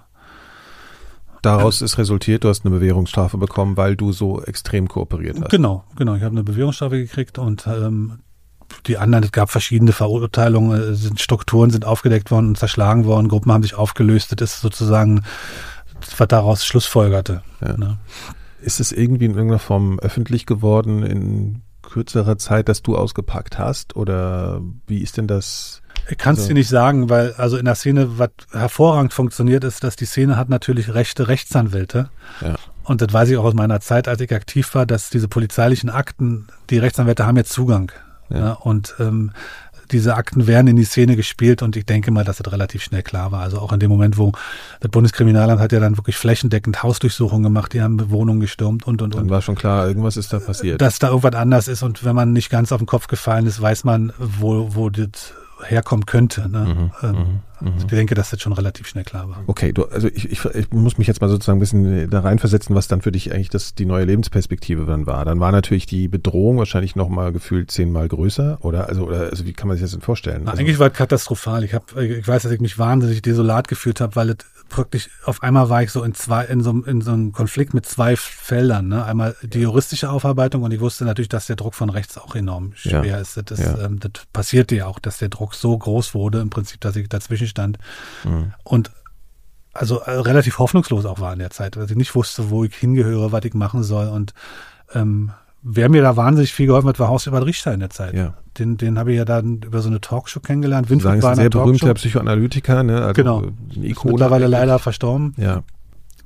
Daraus ist resultiert, du hast eine Bewährungsstrafe bekommen, weil du so extrem kooperiert hast. Genau, genau. Ich habe eine Bewährungsstrafe gekriegt und ähm, die anderen, es gab verschiedene Verurteilungen, sind Strukturen sind aufgedeckt worden und zerschlagen worden, Gruppen haben sich aufgelöst. Das ist sozusagen, was daraus schlussfolgerte. Ja. Ne? Ist es irgendwie in irgendeiner Form öffentlich geworden in kürzerer Zeit, dass du ausgepackt hast? Oder wie ist denn das? Ich kann es also. dir nicht sagen, weil also in der Szene, was hervorragend funktioniert, ist, dass die Szene hat natürlich rechte Rechtsanwälte. Ja. Und das weiß ich auch aus meiner Zeit, als ich aktiv war, dass diese polizeilichen Akten, die Rechtsanwälte haben jetzt Zugang. Ja. ja und ähm, diese Akten werden in die Szene gespielt und ich denke mal, dass das relativ schnell klar war. Also auch in dem Moment, wo das Bundeskriminalamt hat ja dann wirklich flächendeckend Hausdurchsuchungen gemacht, die haben Wohnungen gestürmt und und und. Dann war schon klar, irgendwas ist da passiert. Dass da irgendwas anders ist und wenn man nicht ganz auf den Kopf gefallen ist, weiß man, wo, wo das herkommen könnte. Ne? Mhm, ähm, mhm. ich denke, dass das schon relativ schnell klar war. Okay, du, also ich, ich, ich muss mich jetzt mal sozusagen ein bisschen da reinversetzen, was dann für dich eigentlich das, die neue Lebensperspektive dann war. Dann war natürlich die Bedrohung wahrscheinlich nochmal gefühlt zehnmal größer, oder? Also, oder, also wie kann man sich das denn vorstellen? Na, also, eigentlich war es katastrophal. Ich, hab, ich weiß, dass ich mich wahnsinnig desolat gefühlt habe, weil es praktisch auf einmal war ich so in zwei in so, in so einem Konflikt mit zwei Feldern. Ne? Einmal die juristische Aufarbeitung und ich wusste natürlich, dass der Druck von rechts auch enorm schwer ja. ist. Das, ja. ähm, das passierte ja auch, dass der Druck so groß wurde im Prinzip, dass ich dazwischen stand. Mhm. Und also äh, relativ hoffnungslos auch war in der Zeit, weil ich nicht wusste, wo ich hingehöre, was ich machen soll. Und ähm, wer mir da wahnsinnig viel geholfen hat, war Horst Ebert Richter in der Zeit. Ja. Den, den habe ich ja dann über so eine Talkshow kennengelernt. Winfried war ein in sehr berühmter. Psychoanalytiker, ne? Also Genau. Ist Ikone mittlerweile leider verstorben. Ja.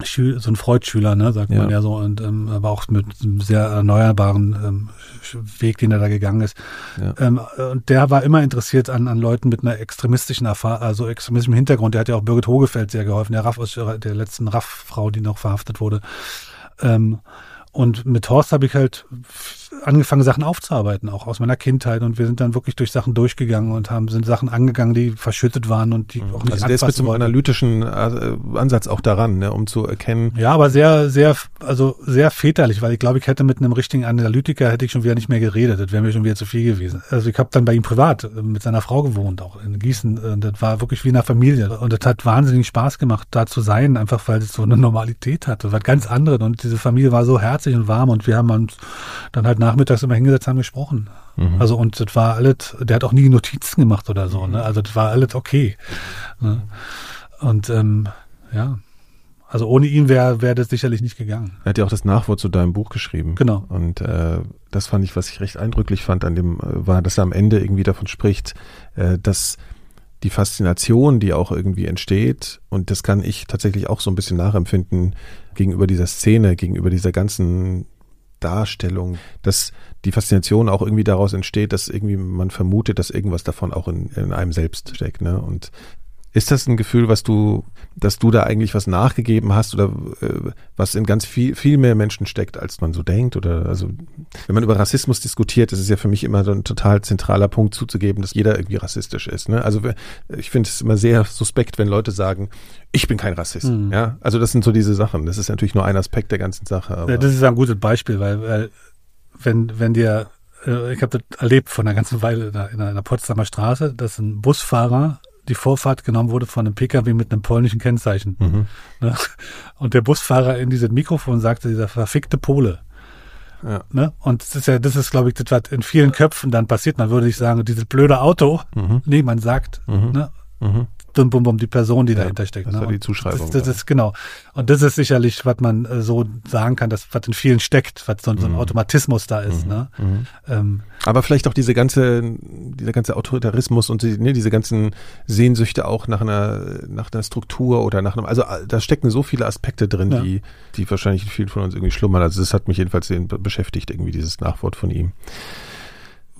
So ein Freud-Schüler, ne, sagt Ja. man ja so, und ähm, aber auch mit einem sehr erneuerbaren ähm, Weg, den er da gegangen ist. Ja. Ähm, und der war immer interessiert an, an Leuten mit einer extremistischen Erfahrung, also extremistischem Hintergrund. Der hat ja auch Birgit Hogefeld sehr geholfen, der Raff aus der letzten Raff-Frau, die noch verhaftet wurde. Ähm, und mit Horst habe ich halt angefangen, Sachen aufzuarbeiten, auch aus meiner Kindheit. Und wir sind dann wirklich durch Sachen durchgegangen und haben sind Sachen angegangen, die verschüttet waren und die auch nicht Also der ist mit so einem analytischen äh, Ansatz auch daran, ne? um zu erkennen, Ja, aber sehr, sehr, also sehr väterlich, weil ich glaube, ich hätte mit einem richtigen Analytiker hätte ich schon wieder nicht mehr geredet. Das wäre mir schon wieder zu viel gewesen. Also ich habe dann bei ihm privat äh, mit seiner Frau gewohnt, auch in Gießen. Und Das war wirklich wie in einer Familie. Und das hat wahnsinnig Spaß gemacht, da zu sein, einfach weil es so eine Normalität hatte. Was ganz anderes. Und diese Familie war so herzlich und warm und wir haben uns dann halt nachmittags immer hingesetzt, haben gesprochen. Mhm. Also und das war alles, der hat auch nie Notizen gemacht oder so, ne? Also das war alles okay. Ne? Und ähm, ja. Also ohne ihn wäre wär das sicherlich nicht gegangen. er hat ja auch das Nachwort zu deinem Buch geschrieben. Genau. Und äh, das fand ich, was ich recht eindrücklich fand an dem, äh, war, dass er am Ende irgendwie davon spricht, äh, dass die Faszination, die auch irgendwie entsteht, und das kann ich tatsächlich auch so ein bisschen nachempfinden gegenüber dieser Szene, gegenüber dieser ganzen Darstellung, dass die Faszination auch irgendwie daraus entsteht, dass irgendwie man vermutet, dass irgendwas davon auch in, in einem selbst steckt. Ne? Und ist das ein Gefühl, was du, dass du da eigentlich was nachgegeben hast oder äh, was in ganz viel, viel mehr Menschen steckt, als man so denkt? Oder also, wenn man über Rassismus diskutiert, ist es ja für mich immer so ein total zentraler Punkt zuzugeben, dass jeder irgendwie rassistisch ist. Ne? Also ich finde es immer sehr suspekt, wenn Leute sagen, ich bin kein Rassist. Mhm. Ja, also das sind so diese Sachen. Das ist natürlich nur ein Aspekt der ganzen Sache. Ja, das ist ein gutes Beispiel, weil, weil wenn, wenn dir, äh, ich habe das erlebt von einer ganzen Weile in einer Potsdamer Straße, dass ein Busfahrer die Vorfahrt genommen wurde von einem Pkw mit einem polnischen Kennzeichen. Mhm. Ne? Und der Busfahrer in dieses Mikrofon sagte, dieser verfickte Pole. Ja. Ne? Und das ist ja, das ist, glaube ich, das, was in vielen Köpfen dann passiert. Man würde nicht sagen, dieses blöde Auto. Mhm. Nee, man sagt, Mhm. ne? Mhm. Bum, bum, bum, die Person, die Ja, dahinter steckt. das ne? war die Zuschreibung, Das, das ja. ist genau. Und das ist sicherlich, was man äh, so sagen kann, dass was in vielen steckt, was so, so ein Mhm. Automatismus da ist. Ne? Mhm. Ähm, Aber vielleicht auch diese ganze, dieser ganze Autoritarismus und die, ne, diese ganzen Sehnsüchte auch nach einer, nach einer Struktur oder nach einem, also äh, da stecken so viele Aspekte drin, Ja. die, die wahrscheinlich in vielen von uns irgendwie schlummern. Also das hat mich jedenfalls sehr beschäftigt, irgendwie dieses Nachwort von ihm.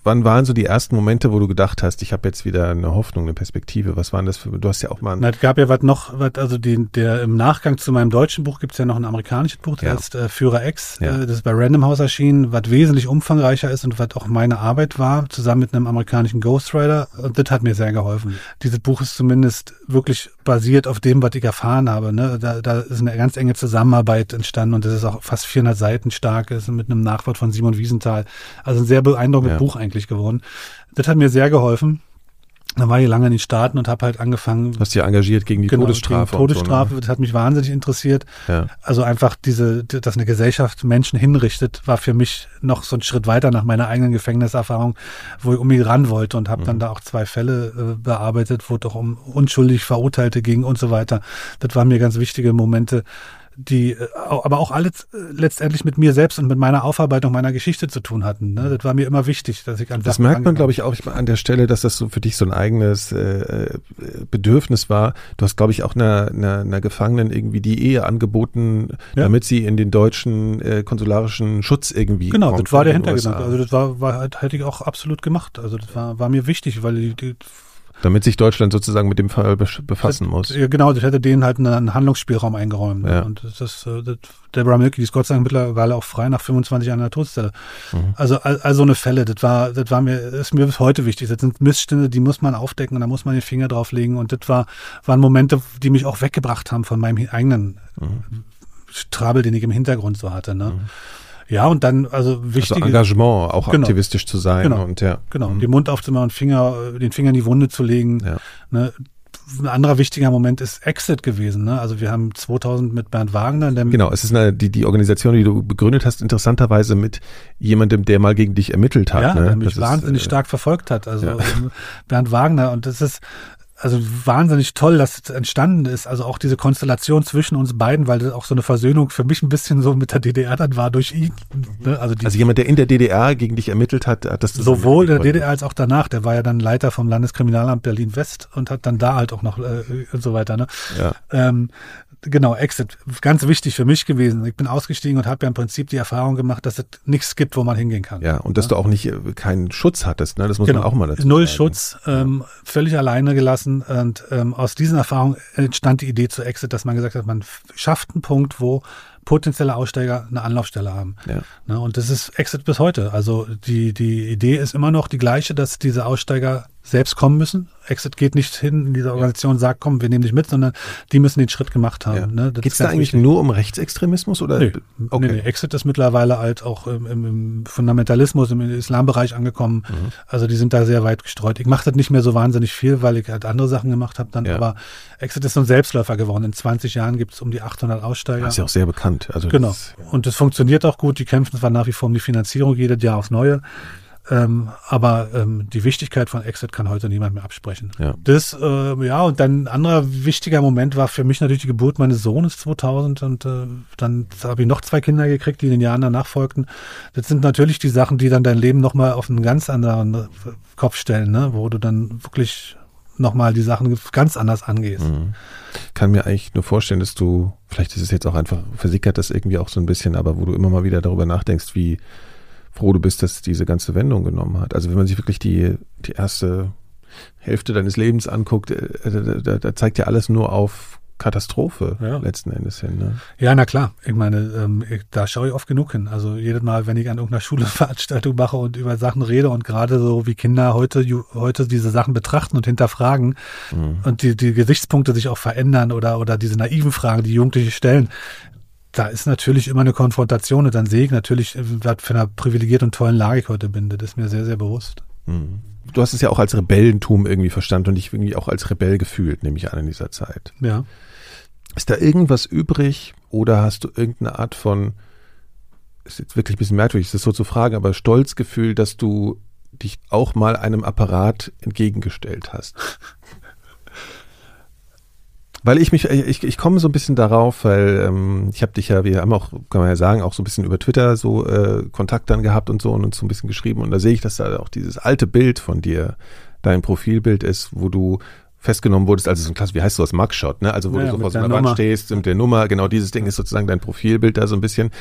Wann waren so die ersten Momente, wo du gedacht hast, ich habe jetzt wieder eine Hoffnung, eine Perspektive? Was waren das für, du hast ja auch mal, na, es gab ja was noch, was, also die, der im Nachgang zu meinem deutschen Buch gibt's ja noch ein amerikanisches Buch, das Ja. heißt äh, Führer X, Ja. äh, das ist bei Random House erschienen, was wesentlich umfangreicher ist und was auch meine Arbeit war, zusammen mit einem amerikanischen Ghostwriter. Und das hat mir sehr geholfen. Dieses Buch ist zumindest wirklich basiert auf dem, was ich erfahren habe. Ne? Da, da ist eine ganz enge Zusammenarbeit entstanden und das ist auch fast 400 Seiten stark, ist mit einem Nachwort von Simon Wiesenthal. Also ein sehr beeindruckendes Ja. Buch eigentlich geworden. Das hat mir sehr geholfen. Dann war ich lange in den Staaten und habe halt angefangen, du hast dich engagiert gegen die Genau, Todesstrafe. gegen Todesstrafe, Und das hat mich wahnsinnig interessiert. so, ne? Also einfach diese, dass eine Gesellschaft Menschen hinrichtet, war für mich noch so ein Schritt weiter nach meiner eigenen Gefängniserfahrung, wo ich um mich ran wollte und habe Mhm. dann da auch zwei Fälle äh, bearbeitet, wo auch um unschuldig Verurteilte ging und so weiter. Das waren mir ganz wichtige Momente, die äh, aber auch alles äh, letztendlich mit mir selbst und mit meiner Aufarbeitung meiner Geschichte zu tun hatten. Ne? Das war mir immer wichtig, dass ich an Das Sachen merkt man, glaube ich, auch an der Stelle, dass das so für dich so ein eigenes äh, äh, Bedürfnis war. Du hast, glaube ich, auch einer, einer, einer Gefangenen irgendwie die Ehe angeboten, Ja. damit sie in den deutschen äh, konsularischen Schutz irgendwie Genau, kommt das war der Hintergedanke. Also das war, war halt, hätte ich auch absolut gemacht. Also das war, war mir wichtig, weil die, die damit sich Deutschland sozusagen mit dem Fall befassen muss. Ja, genau, das hätte denen halt einen, Handlungsspielraum eingeräumt. ne? Ja. Und das äh, das, Deborah Milky, die ist Gott sei Dank mittlerweile auch frei nach 25 Jahren in der Todeszelle. Mhm. Also, all, all so eine Fälle, das war, das war mir, ist mir bis heute wichtig. Das sind Missstände, die muss man aufdecken und da muss man den Finger drauflegen. Und das war, waren Momente, die mich auch weggebracht haben von meinem eigenen Mhm. Trabel, den ich im Hintergrund so hatte. Ne? Ja, und dann, also Also wichtige, Engagement, auch Genau. aktivistisch zu sein Genau. und ja. Genau, Mhm. den Mund aufzumachen und Finger, den Finger in die Wunde zu legen. Ja. Ne? Ein anderer wichtiger Moment ist Exit gewesen. Ne? Also wir haben 2000 mit Bernd Wagner, der Genau, es ist eine, die, die Organisation, die du begründet hast, interessanterweise mit jemandem, der mal gegen dich ermittelt hat. ja, ne? der mich Das ist, wahnsinnig äh, stark verfolgt hat. Also ja. Bernd Wagner und das ist also wahnsinnig toll, dass es entstanden ist. Also auch diese Konstellation zwischen uns beiden, weil das auch so eine Versöhnung für mich ein bisschen so mit der DDR dann war durch ihn. Ne? Also, also, jemand, der in der DDR gegen dich ermittelt hat, hat das sowohl in der DDR als auch danach. Der war ja dann Leiter vom Landeskriminalamt Berlin West und hat dann da halt auch noch äh, und so weiter. Ne? Ja. Ähm, genau, Exit, ganz wichtig für mich gewesen. Ich bin ausgestiegen und habe ja im Prinzip die Erfahrung gemacht, dass es nichts gibt, wo man hingehen kann. Ja, und dass ja. du auch nicht äh, keinen Schutz hattest, ne? Das muss genau. man auch mal dazu Null sagen. Schutz, ähm, völlig alleine gelassen. Und ähm, aus diesen Erfahrungen entstand die Idee zu Exit, dass man gesagt hat, man schafft einen Punkt, wo potenzielle Aussteiger eine Anlaufstelle haben. Ja. Ne, und das ist Exit bis heute. Also die, die Idee ist immer noch die gleiche, dass diese Aussteiger selbst kommen müssen. Exit geht nicht hin in diese Organisation, sagt, komm, wir nehmen dich mit, sondern die müssen den Schritt gemacht haben. Ja. Ne? Geht es da eigentlich wichtig. nur um Rechtsextremismus oder? Nee, okay. nee, nee. Exit ist mittlerweile halt auch im, im Fundamentalismus, im Islambereich angekommen. Mhm. Also die sind da sehr weit gestreut. Ich mache das nicht mehr so wahnsinnig viel, weil ich halt andere Sachen gemacht habe dann, ja. aber Exit ist so ein Selbstläufer geworden. In 20 Jahren gibt es um die 800 Aussteiger. Das ist ja auch sehr bekannt. Also genau. Das, Und das funktioniert auch gut. Die kämpfen zwar nach wie vor um die Finanzierung jedes Jahr aufs Neue. Ähm, aber ähm, die Wichtigkeit von Exit kann heute niemand mehr absprechen. Ja. Das, äh, ja, und dann ein anderer wichtiger Moment war für mich natürlich die Geburt meines Sohnes 2000 und äh, dann habe ich noch zwei Kinder gekriegt, die in den Jahren danach folgten. Das sind natürlich die Sachen, die dann dein Leben nochmal auf einen ganz anderen Kopf stellen, ne? wo du dann wirklich nochmal die Sachen ganz anders angehst. Mhm. Kann mir eigentlich nur vorstellen, dass du, vielleicht ist es jetzt auch einfach, versickert das irgendwie auch so ein bisschen, aber wo du immer mal wieder darüber nachdenkst, wie froh du bist, dass diese ganze Wendung genommen hat. Also wenn man sich wirklich die, die erste Hälfte deines Lebens anguckt, äh, da, da zeigt ja alles nur auf Katastrophe ja. letzten Endes hin. Ne? Ja, na klar. Ich meine, ähm, ich, da schaue ich oft genug hin. Also jedes Mal, wenn ich an irgendeiner [LAUGHS] Schulveranstaltung mache und über Sachen rede und gerade so wie Kinder heute heute diese Sachen betrachten und hinterfragen mhm. und die, die Gesichtspunkte sich auch verändern oder oder diese naiven Fragen, die Jugendliche stellen, da ist natürlich immer eine Konfrontation und dann sehe ich natürlich, was für eine privilegierte und tollen Lage ich heute bin. Das ist mir sehr, sehr bewusst. Mhm. Du hast es ja auch als Rebellentum irgendwie verstanden und dich irgendwie auch als Rebell gefühlt, nehme ich an, in dieser Zeit. Ja. Ist da irgendwas übrig oder hast du irgendeine Art von, ist jetzt wirklich ein bisschen merkwürdig, ist das so zu fragen, aber Stolzgefühl, dass du dich auch mal einem Apparat entgegengestellt hast? [LAUGHS] Weil ich mich, ich, ich komme so ein bisschen darauf, weil ähm, ich habe dich ja, wir haben auch, kann man ja sagen, auch so ein bisschen über Twitter so äh, Kontakt dann gehabt und so und uns so ein bisschen geschrieben und da sehe ich, dass da auch dieses alte Bild von dir, dein Profilbild ist, wo du festgenommen wurdest, also so ein klasse, wie heißt sowas, Mugshot, ne? Also wo ja, du so vor so einer Wand stehst mit der Nummer, genau dieses Ding ist sozusagen dein Profilbild da so ein bisschen.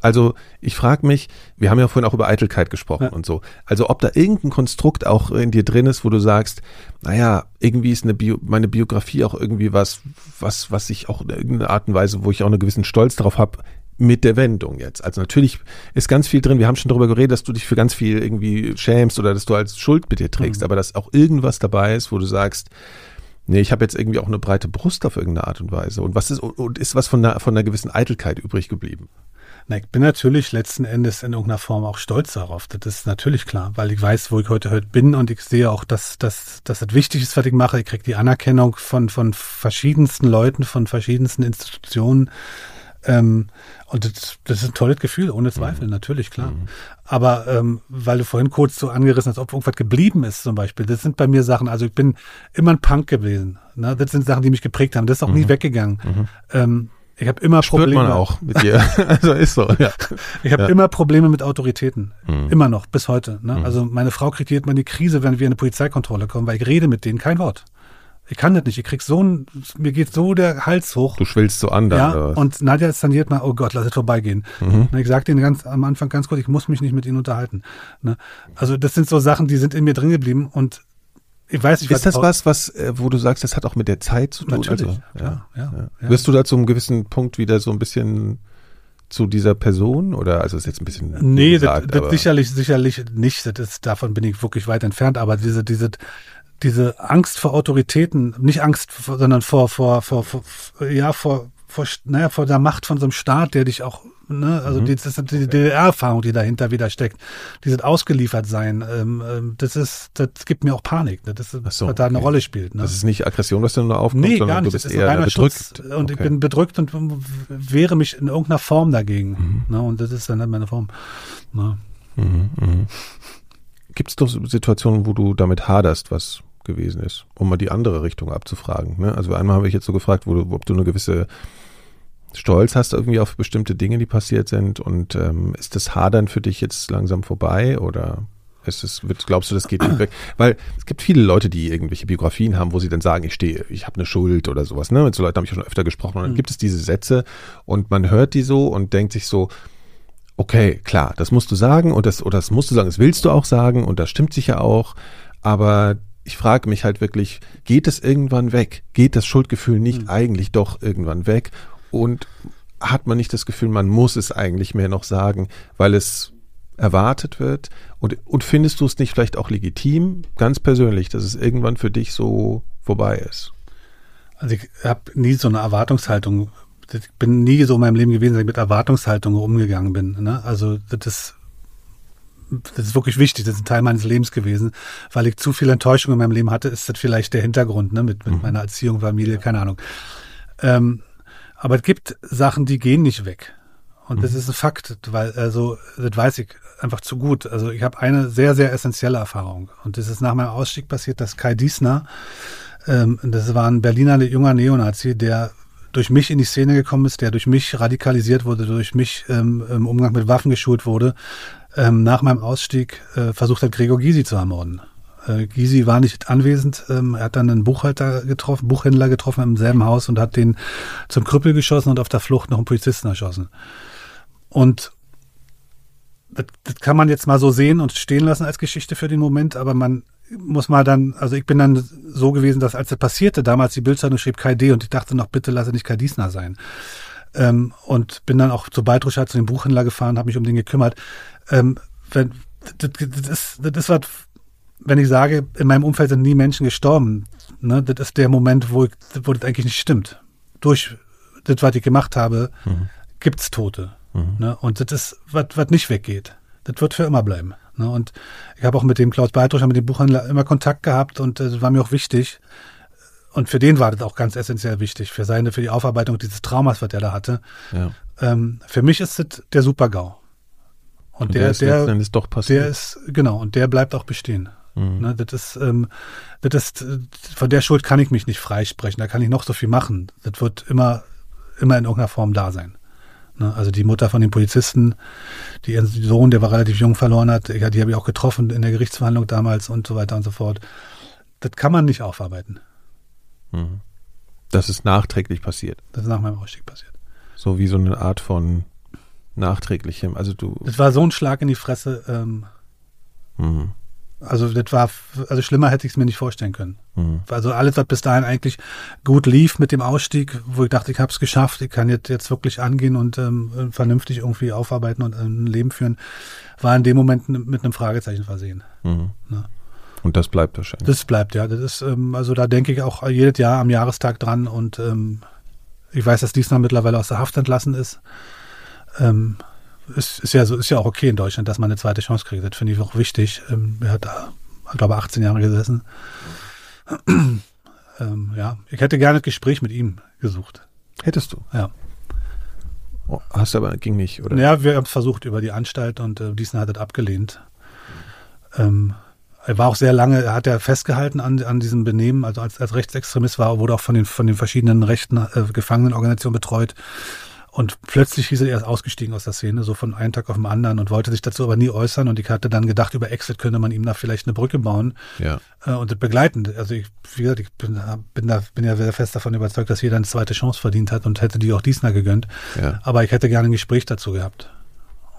Also ich frage mich, wir haben ja vorhin auch über Eitelkeit gesprochen ja. und so. Also ob da irgendein Konstrukt auch in dir drin ist, wo du sagst, naja, irgendwie ist eine Bio, meine Biografie auch irgendwie was, was, was ich auch in irgendeiner Art und Weise, wo ich auch einen gewissen Stolz darauf habe, mit der Wendung jetzt. Also natürlich ist ganz viel drin, wir haben schon darüber geredet, dass du dich für ganz viel irgendwie schämst oder dass du als Schuld mit dir trägst, mhm. aber dass auch irgendwas dabei ist, wo du sagst, nee, ich habe jetzt irgendwie auch eine breite Brust auf irgendeine Art und Weise. Und was ist, und ist was von einer, von einer gewissen Eitelkeit übrig geblieben? Na, ich bin natürlich letzten Endes in irgendeiner Form auch stolz darauf. Das ist natürlich klar, weil ich weiß, wo ich heute, heute bin und ich sehe auch, dass, dass, dass das wichtig ist, was ich mache. Ich kriege die Anerkennung von, von verschiedensten Leuten, von verschiedensten Institutionen. Ähm, und das, das ist ein tolles Gefühl, ohne Zweifel, mhm. natürlich, klar. Mhm. Aber ähm, weil du vorhin kurz so angerissen hast, ob irgendwas geblieben ist zum Beispiel, das sind bei mir Sachen, also ich bin immer ein Punk gewesen. Ne? Das sind Sachen, die mich geprägt haben. Das ist auch mhm. nie weggegangen. Mhm. Ähm, ich habe immer Spürt Probleme. man auch mit dir. [LAUGHS] also ist so, ja. Ich habe ja. immer Probleme mit Autoritäten. Mhm. Immer noch, bis heute. Ne? Mhm. Also meine Frau kriegt jedes Mal eine Krise, wenn wir in eine Polizeikontrolle kommen, weil ich rede mit denen kein Wort. Ich kann das nicht. Ich krieg so ein, mir geht so der Hals hoch. Du schwillst so an dann. Ja, und Nadja ist dann jedes Mal, oh Gott, lass es vorbeigehen. Mhm. Ich sagte ihnen ganz am Anfang ganz kurz, ich muss mich nicht mit ihnen unterhalten. Ne? Also das sind so Sachen, die sind in mir drin geblieben und ich weiß nicht, ist das was, was, äh, wo du sagst, das hat auch mit der Zeit zu tun? Natürlich, also, ja, ja, ja, Wirst du da zu einem gewissen Punkt wieder so ein bisschen zu dieser Person? Oder also ist jetzt ein bisschen nee gesagt, das, das sicherlich sicherlich nicht. Das ist, davon bin ich wirklich weit entfernt. Aber diese diese diese Angst vor Autoritäten nicht Angst sondern vor vor vor, vor ja vor vor naja vor der Macht von so einem Staat der dich auch Ne? Also mhm. die, das ist die DDR-Erfahrung, die dahinter wieder steckt. Dieses ausgeliefert sein, ähm, ähm, das ist, das gibt mir auch Panik. Ne? Das ist, so, was da eine Rolle spielt. Ne? Das ist nicht Aggression, was dann nur aufkommt, nee, sondern gar nicht. du bist das ist eher bedrückt. Schutz. Und okay. ich bin bedrückt und wehre mich in irgendeiner Form dagegen. Mhm. Ne? Und das ist dann halt meine Form. Ne? Mhm, mh. Gibt es doch Situationen, wo du damit haderst, was gewesen ist, um mal die andere Richtung abzufragen. Ne? Also einmal habe ich jetzt so gefragt, wo du, ob du eine gewisse Stolz hast irgendwie auf bestimmte Dinge, die passiert sind und ähm, ist das Hadern für dich jetzt langsam vorbei oder ist es, glaubst du, das geht nicht weg? Weil es gibt viele Leute, die irgendwelche Biografien haben, wo sie dann sagen, ich stehe, ich habe eine Schuld oder sowas. Ne? Mit so Leuten habe ich schon öfter gesprochen. Und dann mhm. gibt es diese Sätze und man hört die so und denkt sich so, okay, klar, das musst du sagen und das, oder das musst du sagen, das willst du auch sagen und das stimmt sicher auch. Aber ich frage mich halt wirklich, geht es irgendwann weg? Geht das Schuldgefühl nicht mhm. eigentlich doch irgendwann weg? Und hat man nicht das Gefühl, man muss es eigentlich mehr noch sagen, weil es erwartet wird? Und, und findest du es nicht vielleicht auch legitim, ganz persönlich, dass es irgendwann für dich so vorbei ist? Also ich habe nie so eine Erwartungshaltung, ich bin nie so in meinem Leben gewesen, dass ich mit Erwartungshaltung umgegangen bin. Ne? Also das ist, das ist wirklich wichtig, das ist ein Teil meines Lebens gewesen, weil ich zu viel Enttäuschung in meinem Leben hatte, ist das vielleicht der Hintergrund, ne? mit, mit mhm. meiner Erziehung, Familie, keine Ahnung. Ähm, aber es gibt Sachen, die gehen nicht weg. Und das mhm. ist ein Fakt, weil, also, das weiß ich einfach zu gut. Also ich habe eine sehr, sehr essentielle Erfahrung. Und das ist nach meinem Ausstieg passiert, dass Kai Diesner, ähm, das war ein Berliner junger Neonazi, der durch mich in die Szene gekommen ist, der durch mich radikalisiert wurde, durch mich ähm, im Umgang mit Waffen geschult wurde, ähm, nach meinem Ausstieg äh, versucht hat, Gregor Gysi zu ermorden. Äh, Gysi war nicht anwesend, ähm, er hat dann einen Buchhalter getroffen, Buchhändler getroffen im selben Haus und hat den zum Krüppel geschossen und auf der Flucht noch einen Polizisten erschossen. Und das, das kann man jetzt mal so sehen und stehen lassen als Geschichte für den Moment, aber man muss mal dann, also ich bin dann so gewesen, dass als das passierte, damals die Bildzeitung schrieb Kai D und ich dachte noch, bitte lasse nicht Kai Diesner sein. Ähm, und bin dann auch zu Beidruschat, zu dem Buchhändler gefahren, habe mich um den gekümmert. Ähm, wenn, das, das, das ist was, wenn ich sage, in meinem Umfeld sind nie Menschen gestorben, ne, das ist der Moment, wo, ich, wo das eigentlich nicht stimmt. Durch das, was ich gemacht habe, mhm. gibt's Tote. Mhm. Ne? Und das ist, was nicht weggeht. Das wird für immer bleiben. Ne? Und ich habe auch mit dem Klaus Beitrusch, mit dem Buchhändler immer Kontakt gehabt und äh, das war mir auch wichtig. Und für den war das auch ganz essentiell wichtig, für seine, für die Aufarbeitung dieses Traumas, was er da hatte. Ja. Ähm, für mich ist das der Super-GAU. Und, und, der, der, der, ist doch passiert. der ist, genau, und der bleibt auch bestehen. Mhm. Ne, das ist, ähm, das ist, von der Schuld kann ich mich nicht freisprechen. Da kann ich noch so viel machen. Das wird immer, immer in irgendeiner Form da sein. Ne? Also die Mutter von den Polizisten, die ihren Sohn, der war relativ jung, verloren hat, die habe ich auch getroffen in der Gerichtsverhandlung damals und so weiter und so fort. Das kann man nicht aufarbeiten. Mhm. Das ist nachträglich passiert. Das ist nach meinem Ausstieg passiert. So wie so eine Art von nachträglichem. Also du. Das war so ein Schlag in die Fresse. Ähm, mhm. Also das war, also schlimmer hätte ich es mir nicht vorstellen können. Mhm. Also alles, was bis dahin eigentlich gut lief mit dem Ausstieg, wo ich dachte, ich habe es geschafft, ich kann jetzt, jetzt wirklich angehen und ähm, vernünftig irgendwie aufarbeiten und ein Leben führen, war in dem Moment mit einem Fragezeichen versehen. Mhm. Ne? Und das bleibt wahrscheinlich. Das bleibt, ja. Das ist, ähm, also da denke ich auch jedes Jahr am Jahrestag dran und ähm, ich weiß, dass diesmal mittlerweile aus der Haft entlassen ist. Ähm, ist, ist ja so, ist ja auch okay in Deutschland, dass man eine zweite Chance kriegt. Das finde ich auch wichtig. Ähm, er hat da, glaube 18 Jahre gesessen. [CLEARS THROAT] ähm, ja, ich hätte gerne ein Gespräch mit ihm gesucht. Hättest du? Ja. Oh, hast du aber, ging nicht, oder? Ja, wir haben es versucht über die Anstalt und äh, Diesen hat das abgelehnt. Ähm, er war auch sehr lange, er hat ja festgehalten an, an diesem Benehmen, also als, als Rechtsextremist war, wurde auch von den, von den verschiedenen rechten äh, Gefangenenorganisationen betreut. Und plötzlich hieß er, er ist ausgestiegen aus der Szene, so von einem Tag auf den anderen und wollte sich dazu aber nie äußern. Und ich hatte dann gedacht, über Exit könnte man ihm da vielleicht eine Brücke bauen ja. äh, und das begleiten. Also ich, wie gesagt, ich bin, bin, da, bin ja sehr fest davon überzeugt, dass jeder eine zweite Chance verdient hat und hätte die auch Diesner gegönnt. Ja. Aber ich hätte gerne ein Gespräch dazu gehabt.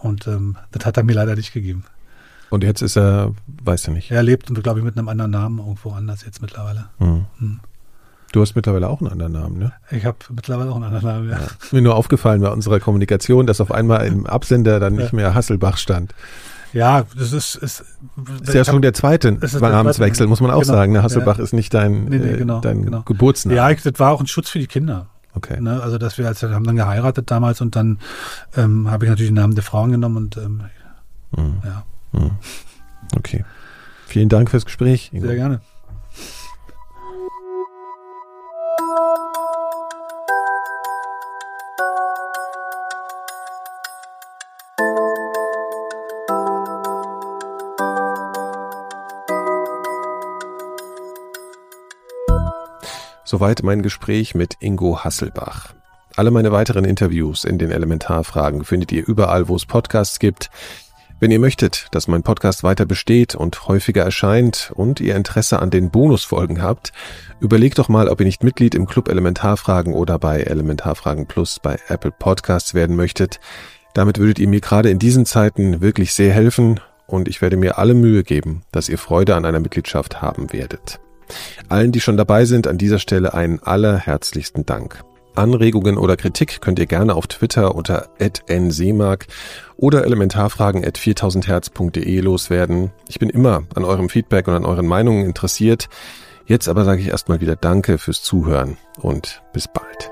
Und ähm, das hat er mir leider nicht gegeben. Und jetzt ist er, weiß er nicht. Er lebt, glaube ich, mit einem anderen Namen irgendwo anders jetzt mittlerweile. Mhm. Mhm. Du hast mittlerweile auch einen anderen Namen, ne? Ich habe mittlerweile auch einen anderen Namen, ja. ja. Mir nur aufgefallen bei unserer Kommunikation, dass auf einmal im Absender dann nicht mehr Hasselbach stand. Ja, das ist, ist, ist ja schon der zweite Namenswechsel, muss man auch genau. sagen. Ne? Hasselbach ja. ist nicht dein, nee, nee, genau, dein genau. Geburtsname. Ja, das war auch ein Schutz für die Kinder. Okay. Ne? Also, dass wir als haben dann geheiratet damals und dann ähm, habe ich natürlich den Namen der Frauen genommen und ähm, mhm. ja. Mhm. Okay. Vielen Dank fürs Gespräch. Ingo. Sehr gerne. Soweit mein Gespräch mit Ingo Hasselbach. Alle meine weiteren Interviews in den Elementarfragen findet ihr überall, wo es Podcasts gibt. Wenn ihr möchtet, dass mein Podcast weiter besteht und häufiger erscheint und ihr Interesse an den Bonusfolgen habt, überlegt doch mal, ob ihr nicht Mitglied im Club Elementarfragen oder bei Elementarfragen Plus bei Apple Podcasts werden möchtet. Damit würdet ihr mir gerade in diesen Zeiten wirklich sehr helfen und ich werde mir alle Mühe geben, dass ihr Freude an einer Mitgliedschaft haben werdet. Allen, die schon dabei sind, an dieser Stelle einen allerherzlichsten Dank. Anregungen oder Kritik könnt ihr gerne auf Twitter unter @nseemark oder elementarfragen at 4000herz.de loswerden. Ich bin immer an eurem Feedback und an euren Meinungen interessiert. Jetzt aber sage ich erstmal wieder Danke fürs Zuhören und bis bald.